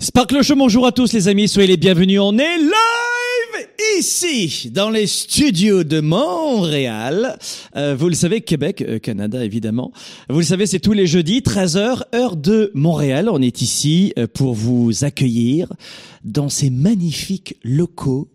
Sparkle Show, bonjour à tous les amis, soyez les bienvenus. On est live ici, dans les studios de Montréal. Euh, vous le savez, Québec, euh, Canada évidemment. Vous le savez, c'est tous les jeudis, 13h, heure de Montréal. On est ici euh, pour vous accueillir dans ces magnifiques locaux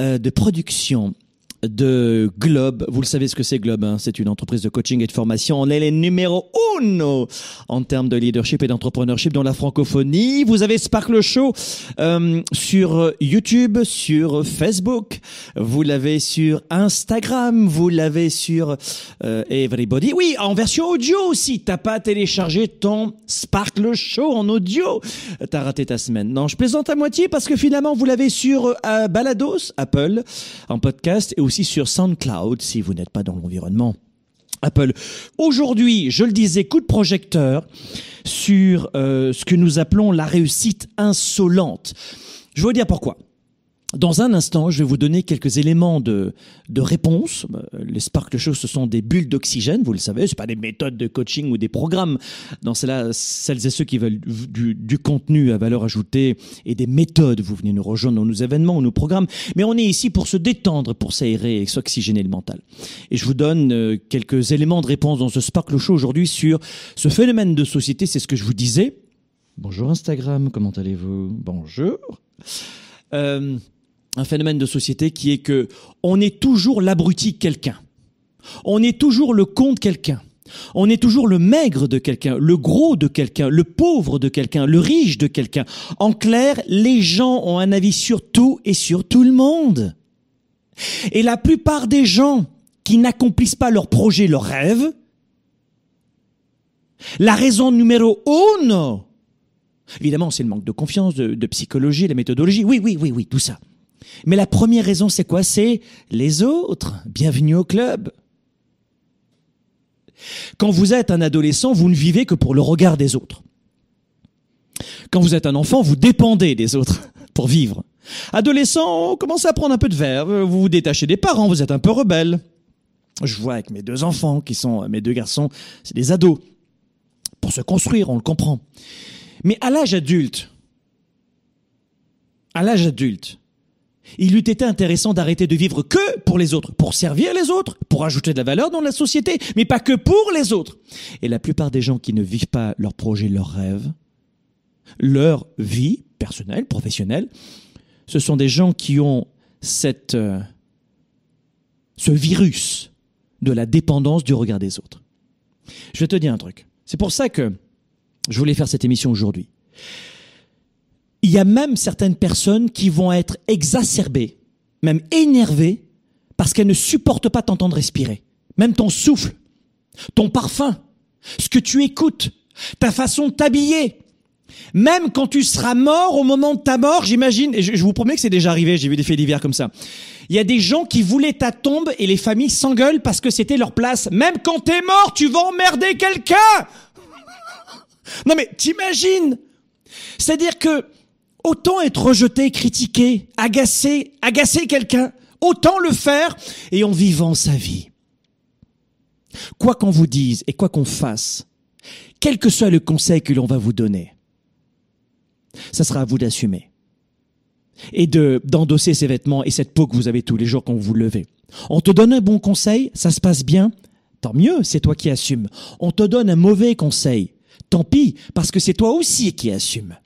euh, de production de Globe. Vous le savez ce que c'est Globe, hein? c'est une entreprise de coaching et de formation. On est les numéros uno en termes de leadership et d'entrepreneurship dans la francophonie. Vous avez Sparkle Show euh, sur YouTube, sur Facebook, vous l'avez sur Instagram, vous l'avez sur euh, Everybody. Oui, en version audio aussi. T'as pas téléchargé ton Sparkle Show en audio. T'as raté ta semaine. Non, je plaisante à moitié parce que finalement vous l'avez sur euh, Balados, Apple, en podcast et aussi sur SoundCloud si vous n'êtes pas dans l'environnement Apple. Aujourd'hui, je le disais, coup de projecteur sur euh, ce que nous appelons la réussite insolente. Je vais vous dire pourquoi. Dans un instant, je vais vous donner quelques éléments de, de réponse. Euh, Les Sparkle Show, ce sont des bulles d'oxygène, vous le savez, c'est pas des méthodes de coaching ou des programmes. Dans cela, celles et ceux qui veulent du, du contenu à valeur ajoutée et des méthodes, vous venez nous rejoindre dans nos événements ou nos programmes. Mais on est ici pour se détendre, pour s'aérer et s'oxygéner le mental. Et je vous donne euh, quelques éléments de réponse dans ce Sparkle Show aujourd'hui sur ce phénomène de société. C'est ce que je vous disais. Bonjour Instagram, comment allez-vous? Bonjour. Euh, un phénomène de société qui est que on est toujours l'abruti quelqu'un. On est toujours le con de quelqu'un. On est toujours le maigre de quelqu'un, le gros de quelqu'un, le pauvre de quelqu'un, le riche de quelqu'un. En clair, les gens ont un avis sur tout et sur tout le monde. Et la plupart des gens qui n'accomplissent pas leurs projets, leurs rêves, la raison numéro uno, évidemment, c'est le manque de confiance, de, de psychologie, la méthodologie. Oui, oui, oui, oui, tout ça. Mais la première raison, c'est quoi? C'est les autres. Bienvenue au club. Quand vous êtes un adolescent, vous ne vivez que pour le regard des autres. Quand vous êtes un enfant, vous dépendez des autres pour vivre. Adolescent, commencez à prendre un peu de verre, vous vous détachez des parents, vous êtes un peu rebelle. Je vois avec mes deux enfants, qui sont mes deux garçons, c'est des ados. Pour se construire, on le comprend. Mais à l'âge adulte, à l'âge adulte, il eût été intéressant d'arrêter de vivre que pour les autres, pour servir les autres, pour ajouter de la valeur dans la société, mais pas que pour les autres. Et la plupart des gens qui ne vivent pas leurs projets, leurs rêves, leur vie personnelle, professionnelle, ce sont des gens qui ont cette, euh, ce virus de la dépendance du regard des autres. Je vais te dire un truc. C'est pour ça que je voulais faire cette émission aujourd'hui. Il y a même certaines personnes qui vont être exacerbées, même énervées, parce qu'elles ne supportent pas t'entendre respirer. Même ton souffle, ton parfum, ce que tu écoutes, ta façon de t'habiller. Même quand tu seras mort au moment de ta mort, j'imagine, et je, je vous promets que c'est déjà arrivé, j'ai vu des faits divers comme ça. Il y a des gens qui voulaient ta tombe et les familles s'engueulent parce que c'était leur place. Même quand t'es mort, tu vas emmerder quelqu'un! Non mais t'imagines C'est-à-dire que autant être rejeté, critiqué, agacé, agacer quelqu'un, autant le faire et en vivant sa vie. Quoi qu'on vous dise et quoi qu'on fasse, quel que soit le conseil que l'on va vous donner, ça sera à vous d'assumer et de d'endosser ces vêtements et cette peau que vous avez tous les jours quand vous vous levez. On te donne un bon conseil, ça se passe bien, tant mieux, c'est toi qui assumes. On te donne un mauvais conseil, tant pis, parce que c'est toi aussi qui assumes.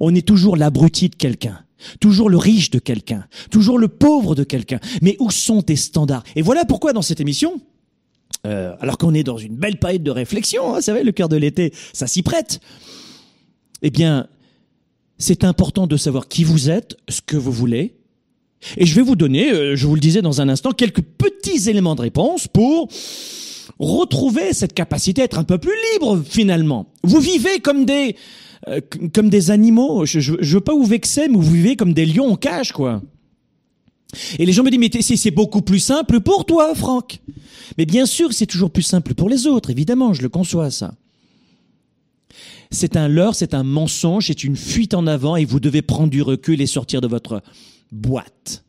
On est toujours l'abruti de quelqu'un. toujours le riche de quelqu'un, toujours le pauvre de quelqu'un. Mais où sont tes standards? Et voilà pourquoi dans cette émission, euh, alors qu'on est dans une belle période de réflexion, hein, savez, le cœur de l'été, ça s'y prête. Eh bien, c'est important de savoir qui vous êtes, ce que vous voulez. Et je vais vous donner, euh, je vous le disais dans un instant, quelques petits éléments de réponse pour retrouver cette capacité à être un peu plus libre finalement. Vous vivez comme des euh, comme des animaux. Je, je, veux pas vous vexer, mais vous vivez comme des lions en cage, quoi. Et les gens me disent, mais c'est beaucoup plus simple pour toi, Franck. Mais bien sûr, c'est toujours plus simple pour les autres, évidemment, je le conçois, ça. C'est un leurre, c'est un mensonge, c'est une fuite en avant et vous devez prendre du recul et sortir de votre boîte.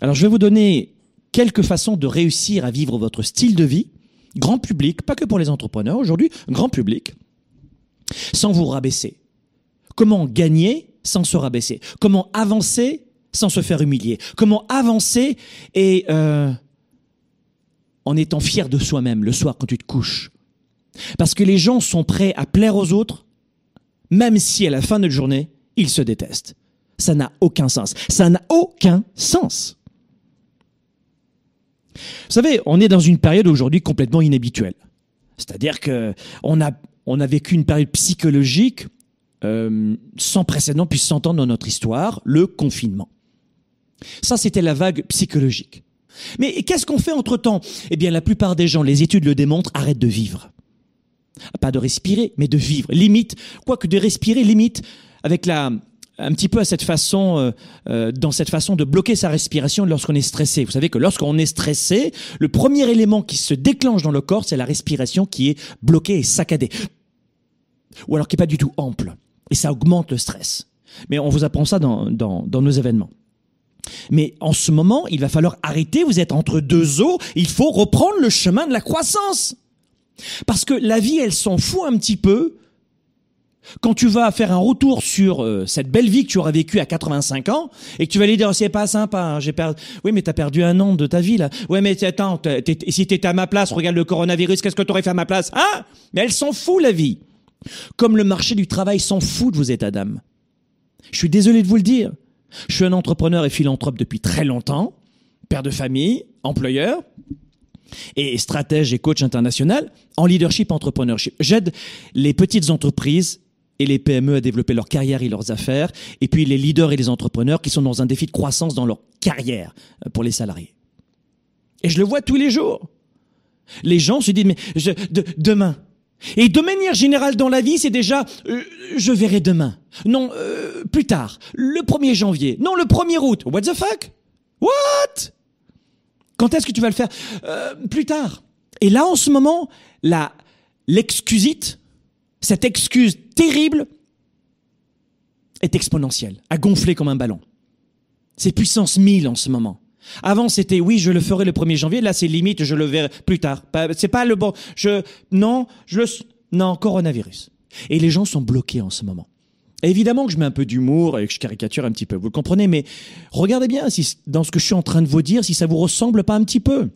Alors, je vais vous donner quelques façons de réussir à vivre votre style de vie, grand public, pas que pour les entrepreneurs aujourd'hui, grand public, sans vous rabaisser. Comment gagner sans se rabaisser? Comment avancer sans se faire humilier? Comment avancer et euh, en étant fier de soi-même le soir quand tu te couches? Parce que les gens sont prêts à plaire aux autres, même si à la fin de la journée, ils se détestent. Ça n'a aucun sens. Ça n'a aucun sens. Vous savez, on est dans une période aujourd'hui complètement inhabituelle. C'est-à-dire que on a, on a vécu une période psychologique euh, sans précédent 100 ans dans notre histoire, le confinement. Ça, c'était la vague psychologique. Mais qu'est-ce qu'on fait entre-temps? Eh bien, la plupart des gens, les études le démontrent, arrêtent de vivre. Pas de respirer, mais de vivre. Limite, quoique de respirer, limite, avec la, un petit peu à cette façon, euh, euh, dans cette façon de bloquer sa respiration lorsqu'on est stressé. Vous savez que lorsqu'on est stressé, le premier élément qui se déclenche dans le corps, c'est la respiration qui est bloquée et saccadée. Ou alors qui est pas du tout ample. Et ça augmente le stress. Mais on vous apprend ça dans, dans, dans nos événements. Mais en ce moment, il va falloir arrêter, vous êtes entre deux eaux, il faut reprendre le chemin de la croissance. Parce que la vie, elle s'en fout un petit peu quand tu vas faire un retour sur euh, cette belle vie que tu auras vécue à 85 ans et que tu vas lui dire oh, c'est pas sympa, hein, j'ai perdu. Oui, mais t'as perdu un an de ta vie là. Ouais, mais attends, si t'étais à ma place, regarde le coronavirus, qu'est-ce que t'aurais fait à ma place Hein? Mais elle s'en fout la vie. Comme le marché du travail s'en fout de vos états d'âme. Je suis désolé de vous le dire. Je suis un entrepreneur et philanthrope depuis très longtemps, père de famille, employeur et stratège et coach international en leadership entrepreneurship. J'aide les petites entreprises et les PME à développer leur carrière et leurs affaires, et puis les leaders et les entrepreneurs qui sont dans un défi de croissance dans leur carrière euh, pour les salariés. Et je le vois tous les jours. Les gens se disent, mais demain, et de manière générale dans la vie, c'est déjà euh, je verrai demain. Non, euh, plus tard. Le 1er janvier. Non, le 1er août. What the fuck? What? Quand est-ce que tu vas le faire? Plus tard. Et là, en ce moment, la l'excusite, cette excuse terrible, est exponentielle, a gonflé comme un ballon. C'est puissance 1000 en ce moment. Avant, c'était oui, je le ferai le 1er janvier. Là, c'est limite, je le verrai plus tard. C'est pas le bon. Je non, je le non coronavirus. Et les gens sont bloqués en ce moment. évidemment que je mets un peu d'humour et que je caricature un petit peu. Vous le comprenez, mais regardez bien si dans ce que je suis en train de vous dire, si ça vous ressemble pas un petit peu.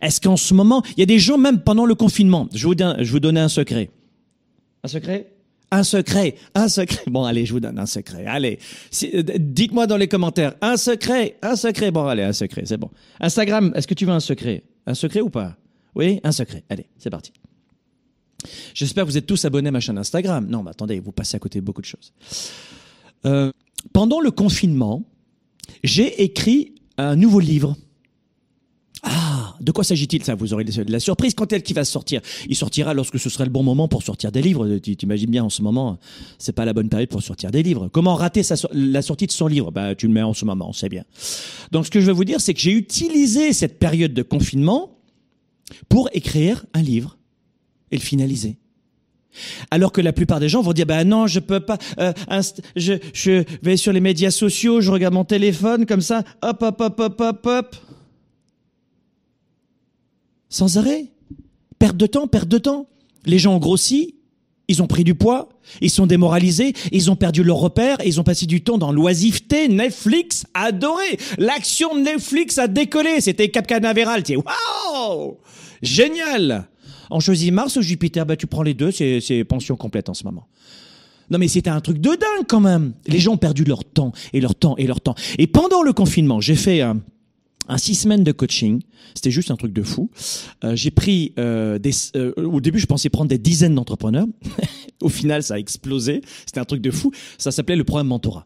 Est-ce qu'en ce moment, il y a des gens même pendant le confinement. Je vous, je vous donner un secret. Un secret? Un secret, un secret. Bon, allez, je vous donne un secret. Allez, euh, dites-moi dans les commentaires. Un secret, un secret. Bon, allez, un secret, c'est bon. Instagram, est-ce que tu veux un secret? Un secret ou pas? Oui, un secret. Allez, c'est parti. J'espère que vous êtes tous abonnés à ma chaîne Instagram. Non, mais attendez, vous passez à côté de beaucoup de choses. Euh, pendant le confinement, j'ai écrit un nouveau livre. Ah, de quoi s'agit-il? Ça, vous aurez de la surprise quand elle qui va sortir. Il sortira lorsque ce sera le bon moment pour sortir des livres. Tu t'imagines bien en ce moment, c'est pas la bonne période pour sortir des livres. Comment rater la sortie de son livre? Bah, tu le mets en ce moment, c'est bien. Donc, ce que je veux vous dire, c'est que j'ai utilisé cette période de confinement pour écrire un livre et le finaliser. Alors que la plupart des gens vont dire bah non je peux pas euh, je, je vais sur les médias sociaux je regarde mon téléphone comme ça hop hop hop hop hop hop sans arrêt. Perte de temps, perte de temps. Les gens ont grossi, ils ont pris du poids, ils sont démoralisés, ils ont perdu leur repère, ils ont passé du temps dans l'oisiveté. Netflix adoré. L'action de Netflix a décollé. C'était Cap Canaveral. Waouh Génial On choisit Mars ou Jupiter? Bah tu prends les deux, c'est pension complète en ce moment. Non mais c'était un truc de dingue quand même. Les gens ont perdu leur temps et leur temps et leur temps. Et pendant le confinement, j'ai fait un, un six semaines de coaching. C'était juste un truc de fou. Euh, j'ai pris euh, des. euh, au début, je pensais prendre des dizaines d'entrepreneurs. au final, ça a explosé. C'était un truc de fou. Ça s'appelait le programme mentorat.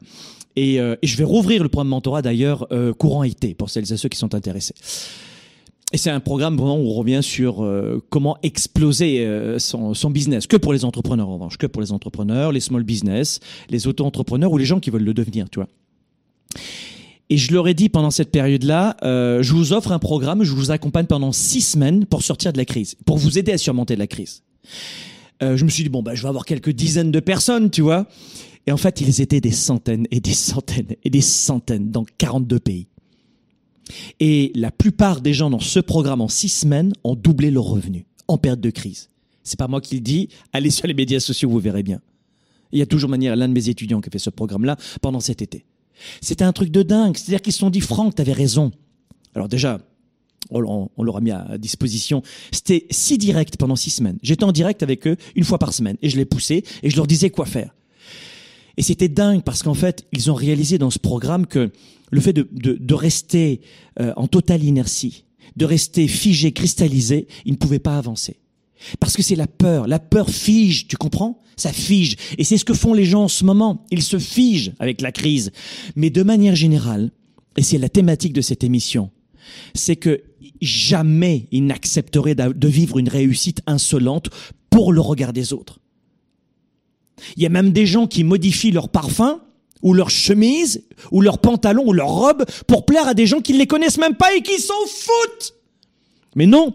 Et, je vais rouvrir le programme mentorat d'ailleurs courant été pour celles et ceux qui sont intéressés. Et c'est un programme vraiment où on revient sur comment exploser son, son business. Que pour les entrepreneurs en revanche, que pour les entrepreneurs, les small business, les auto-entrepreneurs ou les gens qui veulent le devenir, tu vois. Et je leur ai dit pendant cette période-là, euh, je vous offre un programme, je vous accompagne pendant six semaines pour sortir de la crise, pour vous aider à surmonter la crise. Euh, je me suis dit bon bah je vais avoir quelques dizaines de personnes, tu vois. Et en fait, ils étaient des centaines et des centaines et des centaines dans 42 pays. Et la plupart des gens dans ce programme en six semaines ont doublé leurs revenus en période de crise. C'est pas moi qui le dis. Allez sur les médias sociaux, vous verrez bien. Il y a toujours manière l'un de mes étudiants qui a fait ce programme-là pendant cet été. C'était un truc de dingue. C'est-à-dire qu'ils se sont dit, Franck, t'avais raison. Alors déjà, on, on- leur a mis à, disposition. C'était si direct pendant six semaines. J'étais en direct avec eux une fois par semaine et je les poussais et je leur disais quoi faire. Et c'était dingue parce qu'en fait, ils ont réalisé dans ce programme que le fait de rester euh, en totale inertie, de rester figé, cristallisé, ils ne pouvaient pas avancer. Parce que c'est la peur. La peur fige, tu comprends? Ça fige. Et c'est ce que font les gens en ce moment. Ils se figent avec la crise. Mais de manière générale, et c'est la thématique de cette émission, c'est que jamais ils n'accepteraient de vivre une réussite insolente pour le regard des autres. Il y a même des gens qui modifient leur parfum ou leur chemise ou leur pantalon ou leur robe pour plaire à des gens qui ne les connaissent même pas et qui s'en foutent. Mais non,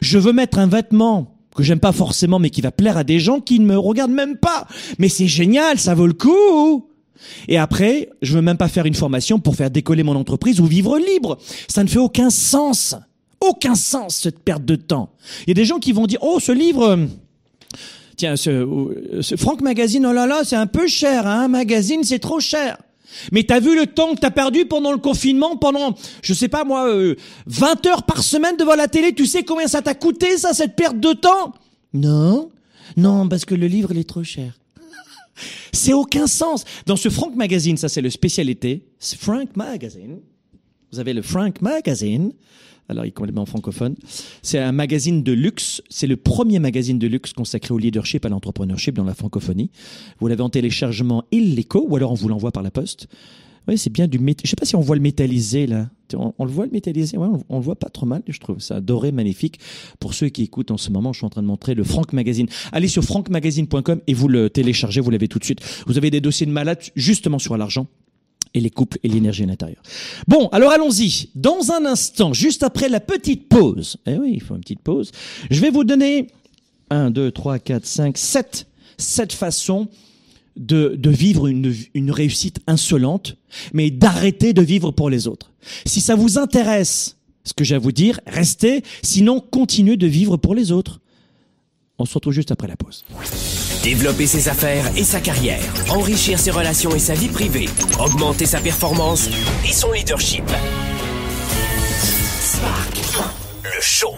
je veux mettre un vêtement que j'aime pas forcément mais qui va plaire à des gens qui ne me regardent même pas. Mais c'est génial, ça vaut le coup. Et après, je veux même pas faire une formation pour faire décoller mon entreprise ou vivre libre. Ça ne fait aucun sens. Aucun sens cette perte de temps. Il y a des gens qui vont dire "Oh, ce livre Tiens, ce, ce Franck Magazine, oh là là, c'est un peu cher, hein, un magazine, c'est trop cher. Mais t'as vu le temps que t'as perdu pendant le confinement, pendant, je sais pas moi, euh, 20 heures par semaine devant la télé, tu sais combien ça t'a coûté, ça, cette perte de temps? Non, non, parce que le livre, il est trop cher. C'est aucun sens. Dans ce Frank Magazine, ça c'est le spécialité, Frank Magazine. Vous avez le Frank Magazine. Alors, il est complètement francophone. C'est un magazine de luxe. C'est le premier magazine de luxe consacré au leadership, à l'entrepreneurship dans la francophonie. Vous l'avez en téléchargement illico ou alors on vous l'envoie par la poste. Oui, c'est bien du mét... Je sais pas si on voit le métallisé là. On, le voit le métallisé? Ouais, on, on le voit pas trop mal, je trouve. Un doré magnifique. Pour ceux qui écoutent en ce moment, je suis en train de montrer le Frank Magazine. Allez sur frankmagazine.com et vous le téléchargez. Vous l'avez tout de suite. Vous avez des dossiers de malades justement sur l'argent et les couples et l'énergie à l'intérieur. Bon, alors allons-y. Dans un instant, juste après la petite pause, eh oui, il faut une petite pause, je vais vous donner 1, 2, 3, 4, 5, 7, 7 façons de, de vivre une, une réussite insolente, mais d'arrêter de vivre pour les autres. Si ça vous intéresse, ce que j'ai à vous dire, restez, sinon continuez de vivre pour les autres. On se retrouve juste après la pause. Développer ses affaires et sa carrière, enrichir ses relations et sa vie privée, augmenter sa performance et son leadership. Spark, le show.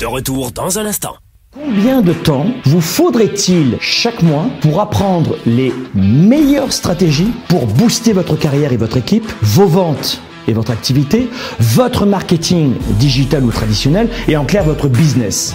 De retour dans un instant. Combien de temps vous faudrait-il chaque mois pour apprendre les meilleures stratégies pour booster votre carrière et votre équipe, vos ventes et votre activité, votre marketing digital ou traditionnel et en clair votre business?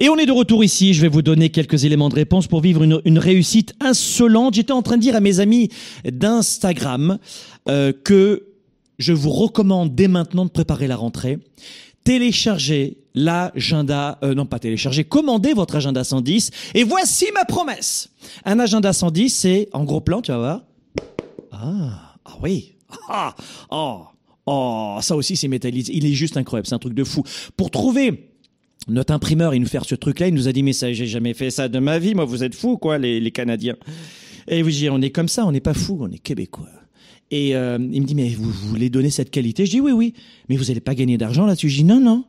Et on est de retour ici. Je vais vous donner quelques éléments de réponse pour vivre une, une réussite insolente. J'étais en train de dire à mes amis d'Instagram euh, que je vous recommande dès maintenant de préparer la rentrée. Téléchargez l'agenda, euh, non pas télécharger, commandez votre agenda 110. Et voici ma promesse. Un agenda 110, c'est en gros plan, tu vas voir. Ah, ah oui. Ah, oh, oh, ça aussi c'est métallisé. Il est juste incroyable, c'est un truc de fou. Pour trouver notre imprimeur, il nous fait ce truc-là, il nous a dit mais ça, j'ai jamais fait ça de ma vie. Moi, vous êtes fous, quoi, les, Canadiens. Et dites, on est comme ça, on n'est pas fous, on est québécois. Et euh, il me dit mais vous, voulez donner cette qualité? Je dis oui, oui. Mais vous n'allez pas gagner d'argent là-dessus? Je dis non, non.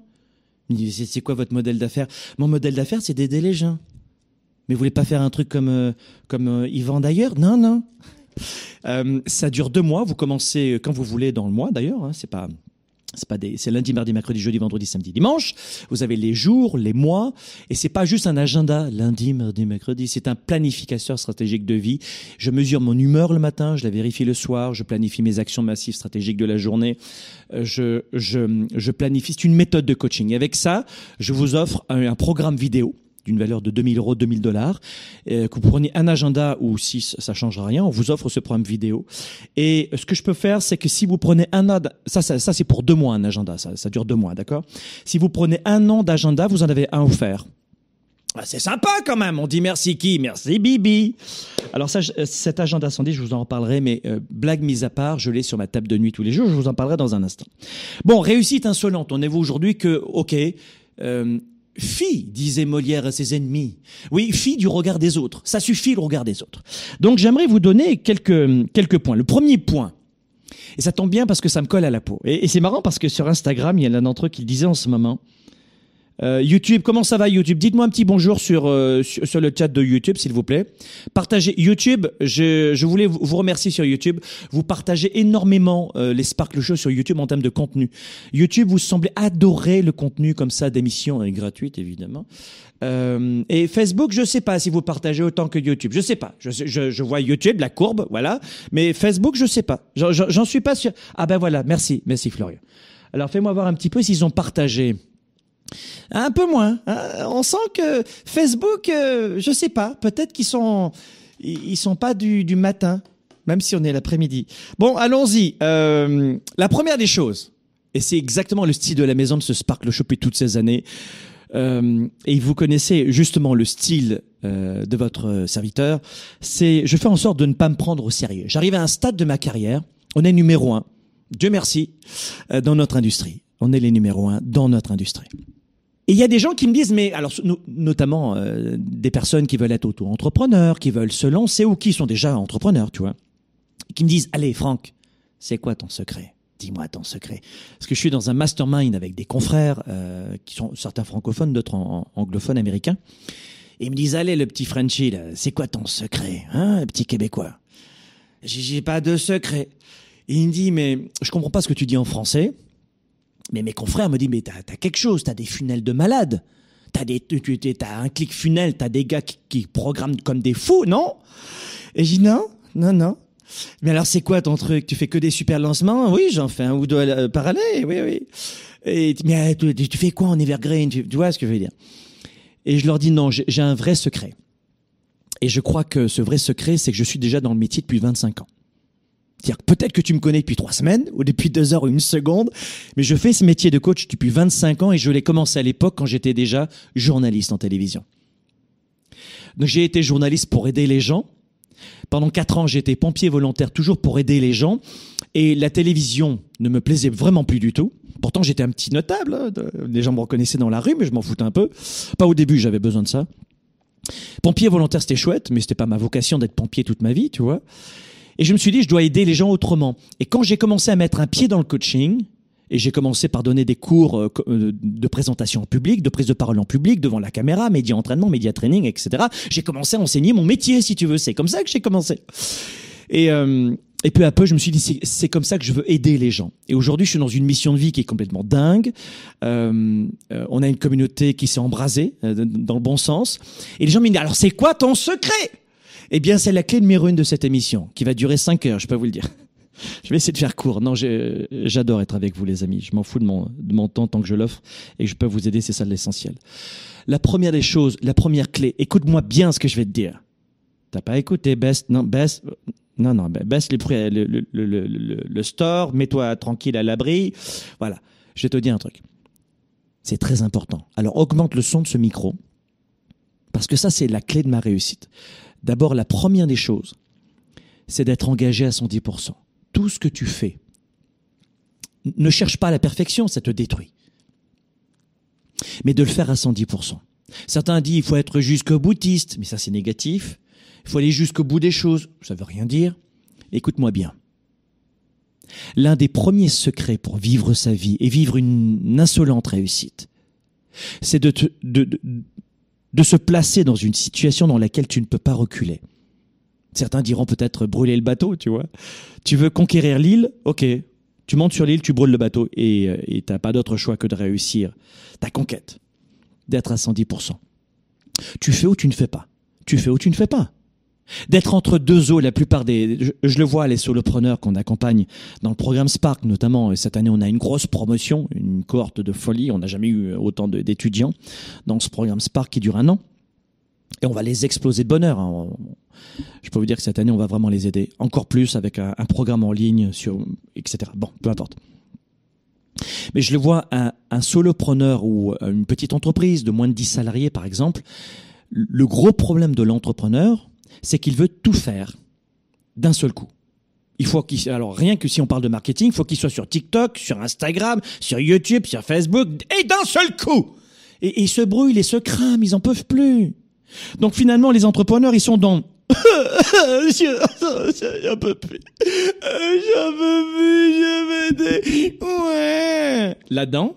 Il me dit c'est, quoi votre modèle d'affaires? Mon modèle d'affaires, c'est d'aider les gens. Mais vous voulez pas faire un truc comme euh, comme euh, ils vendent ailleurs Non, non. Ça dure deux mois. Vous commencez quand vous voulez dans le mois d'ailleurs. Hein, c'est pas c'est pas des, c'est lundi, mardi, mercredi, jeudi, vendredi, samedi, dimanche. Vous avez les jours, les mois, et c'est pas juste un agenda lundi, mardi, mercredi. C'est un planificateur stratégique de vie. Je mesure mon humeur le matin, je la vérifie le soir, je planifie mes actions massives stratégiques de la journée. Euh, Je, je, je planifie. C'est une méthode de coaching. Et avec ça, je vous offre un, un programme vidéo d'une valeur de 2000 euros, 2000 dollars, euh, que vous preniez un agenda ou si ça changera rien, on vous offre ce programme vidéo. Et ce que je peux faire, c'est que si vous prenez un an, ça, ça, ça c'est pour deux mois un agenda, ça, dure deux mois, d'accord? Si vous prenez un an d'agenda, vous en avez un offert. Ah, c'est sympa quand même. On dit merci qui? Merci Bibi. Alors ça, euh, cet agenda 110, je vous en reparlerai, mais euh, blague mise à part, je l'ai sur ma table de nuit tous les jours. Je vous en parlerai dans un instant. Bon, réussite insolente. On est vous aujourd'hui que, ok, euh, fille, disait Molière à ses ennemis. Oui, fille du regard des autres. Ça suffit le regard des autres. Donc j'aimerais vous donner quelques quelques points. Le premier point. Et ça tombe bien parce que ça me colle à la peau. Et, et c'est marrant parce que sur Instagram, il y en a l'un d'entre eux qui le disait en ce moment. Euh, YouTube, comment ça va YouTube? Dites-moi un petit bonjour sur, euh, sur, le chat de YouTube, s'il vous plaît. Partagez YouTube. Je, je voulais vous remercier sur YouTube. Vous partagez énormément euh, les Sparkle Show sur YouTube en termes de contenu. YouTube, vous semblez adorer le contenu comme ça d'émissions euh, gratuites, évidemment. Euh, et Facebook, je sais pas si vous partagez autant que YouTube. Je sais pas. Je, je, je vois YouTube, la courbe, voilà. Mais Facebook, je sais pas. J'en suis pas sûr. Ah ben voilà, merci, merci Florian. Alors fais-moi voir un petit peu s'ils ont partagé. Un peu moins. hein. On sent que Facebook, euh, je sais pas, peut-être qu'ils sont ils, sont pas du, du matin, même si on est l'après-midi. Bon, allons-y. Euh, la première des choses, et c'est exactement le style de la maison de ce Sparkle Shop toutes ces années. Euh, et vous connaissez justement le style euh, de votre serviteur. C'est, je fais en sorte de ne pas me prendre au sérieux. J'arrive à un stade de ma carrière. On est numéro un. Dieu merci euh, dans notre industrie. On est les numéros un dans notre industrie. Et il y a des gens qui me disent, mais alors no- notamment euh, des personnes qui veulent être auto-entrepreneurs, qui veulent se lancer ou qui sont déjà entrepreneurs, tu vois, qui me disent, allez Franck, c'est quoi ton secret? Dis-moi ton secret. Parce que je suis dans un mastermind avec des confrères euh, qui sont certains francophones, d'autres anglophones américains. Et ils me disent, allez le petit Frenchie, là, c'est quoi ton secret, hein, petit Québécois? J'ai pas de secret. Et il me dit, mais je comprends pas ce que tu dis en français. Mais mes confrères me disent, mais t'as as quelque chose, t'as des funnels de malades. T'as des, t'as un clic funnel, t'as des gars qui, qui programment comme des fous, non? Et je dis non, non, non. Mais alors c'est quoi ton truc? Tu fais que des super lancements? Oui, j'en fais un ou deux euh, par année, oui, oui. Et, mais euh, tu, tu fais quoi en evergreen? Tu, tu vois ce que je veux dire? Et je leur dis non, j'ai j'ai un vrai secret. Et je crois que ce vrai secret, c'est que je suis déjà dans le métier depuis 25 ans. C'est-à-dire peut-être que tu me connais depuis trois semaines, ou depuis deux heures ou une seconde, mais je fais ce métier de coach depuis 25 ans et je l'ai commencé à l'époque quand j'étais déjà journaliste en télévision. Donc j'ai été journaliste pour aider les gens. Pendant quatre ans, j'étais pompier volontaire toujours pour aider les gens. Et la télévision ne me plaisait vraiment plus du tout. Pourtant, j'étais un petit notable. hein, Les gens me reconnaissaient dans la rue, mais je m'en foutais un peu. Pas au début, j'avais besoin de ça. Pompier volontaire, c'était chouette, mais c'était pas ma vocation d'être pompier toute ma vie, tu vois. Et je me suis dit, je dois aider les gens autrement. Et quand j'ai commencé à mettre un pied dans le coaching, et j'ai commencé par donner des cours euh, euh, de présentation en public, de prise de parole en public, devant la caméra, média entraînement, média training, etc. J'ai commencé à enseigner mon métier, si tu veux. C'est comme ça que j'ai commencé. Et, euh, et peu à peu, je me suis dit, c'est- comme ça que je veux aider les gens. Et aujourd'hui, je suis dans une mission de vie qui est complètement dingue. Euh, euh, on a une communauté qui s'est embrasée, dans le bon sens. Et les gens me disent, alors c'est quoi ton secret? Eh bien, c'est la clé numéro une de cette émission, qui va durer cinq heures, je peux vous le dire. Je vais essayer de faire court. Non, j'adore être avec vous, les amis. Je m'en fous de mon, de mon temps tant que je l'offre et je peux vous aider, c'est ça l'essentiel. La première des choses, la première clé, écoute-moi bien ce que je vais te dire. T'as pas écouté, baisse, non, baisse, non, non, ba- baisse les prix, le, le, le- le store, mets-toi tranquille à l'abri. Voilà. Je vais te dire un truc. C'est très important. Alors, augmente le son de ce micro. Parce que ça, c'est la clé de ma réussite. D'abord, la première des choses, c'est d'être engagé à 110%. Tout ce que tu fais, ne cherche pas la perfection, ça te détruit. Mais de le faire à 110%. Certains disent il faut être jusqu'au boutiste, mais ça c'est négatif. Il faut aller jusqu'au bout des choses, ça veut rien dire. Écoute-moi bien. L'un des premiers secrets pour vivre sa vie et vivre une insolente réussite, c'est de, te- de, de, de se placer dans une situation dans laquelle tu ne peux pas reculer. Certains diront peut-être brûler le bateau, tu vois. Tu veux conquérir l'île, ok. Tu montes sur l'île, tu brûles le bateau et euh, et t'as pas d'autre choix que de réussir ta conquête, d'être à 110%. Tu fais ou tu ne fais pas. Tu fais ou tu ne fais pas. D'être entre deux eaux, la plupart des, je, le vois, les solopreneurs qu'on accompagne dans le programme Spark notamment. Et cette année, on a une grosse promotion, une cohorte de folie. On n'a jamais eu autant d'étudiants dans ce programme Spark qui dure un an. Et on va les exploser de bonheur. hein. Je peux vous dire que cette année, on va vraiment les aider encore plus avec un, un programme en ligne sur, etc. Bon, peu importe. Mais je le vois, un, un solopreneur ou euh, une petite entreprise de moins de 10 salariés, par exemple, le gros problème de l'entrepreneur, c'est qu'il veut tout faire d'un seul coup. Il faut qu'il, alors rien que si on parle de marketing, il faut qu'il soit sur TikTok, sur Instagram, sur YouTube, sur Facebook, et d'un seul coup. Et, ils se brûlent et se crament, ils en peuvent plus. Donc finalement, les entrepreneurs, ils sont dans J'en peux plus. J'en peux plus, je. Ouais. Là-dedans.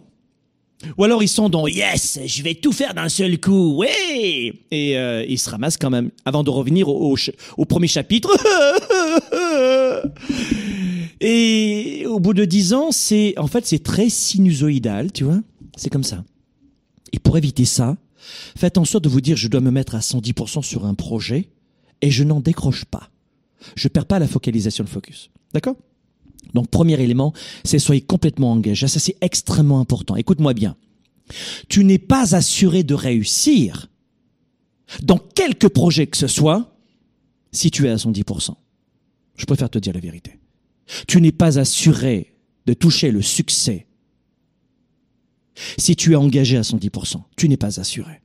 Ou alors ils sont dans Yes, je vais tout faire d'un seul coup, ouais Et euh, ils se ramassent quand même avant de revenir au, premier chapitre. Et au bout de dix ans, c'est en fait c'est très sinusoïdal, tu vois C'est comme ça. Et pour éviter ça, faites en sorte de vous dire je dois me mettre à 110% sur un projet et je n'en décroche pas. Je perds pas la focalisation, le focus. D'accord? Donc premier élément, c'est soyez complètement engagé. Ça c'est extrêmement important. Écoute-moi bien. Tu n'es pas assuré de réussir dans quelque projet que ce soit si tu es à son 10%. Je préfère te dire la vérité. Tu n'es pas assuré de toucher le succès si tu es engagé à 110%. Tu n'es pas assuré.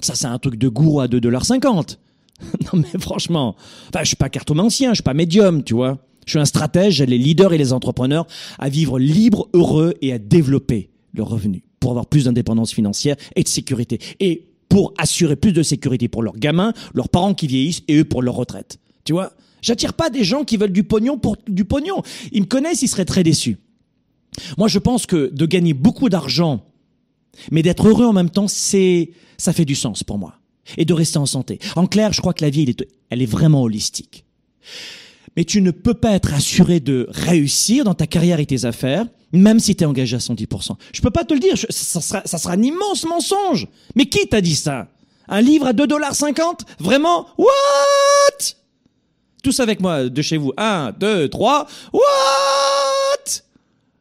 Ça, c'est un truc de gourou à 2,50$. non, mais franchement, enfin, je suis pas cartomancien, je suis pas médium, tu vois. Je suis un stratège, les leaders et les entrepreneurs à vivre libre, heureux et à développer leurs revenus pour avoir plus d'indépendance financière et de sécurité. Et pour assurer plus de sécurité pour leurs gamins, leurs parents qui vieillissent et eux pour leur retraite. Tu vois? J'attire pas des gens qui veulent du pognon pour du pognon. Ils me connaissent, ils seraient très déçus. Moi, je pense que de gagner beaucoup d'argent, mais d'être heureux en même temps, c'est, ça fait du sens pour moi. Et de rester en santé. En clair, je crois que la vie, elle est, elle est vraiment holistique. Mais tu ne peux pas être assuré de réussir dans ta carrière et tes affaires, même si tu es engagé à 110%. Je peux pas te le dire, ça, sera, ça sera un immense mensonge. Mais qui t'a dit ça? Un livre à 2,50$ Vraiment? What? Tous avec moi, de chez vous. 1, 2, 3. What?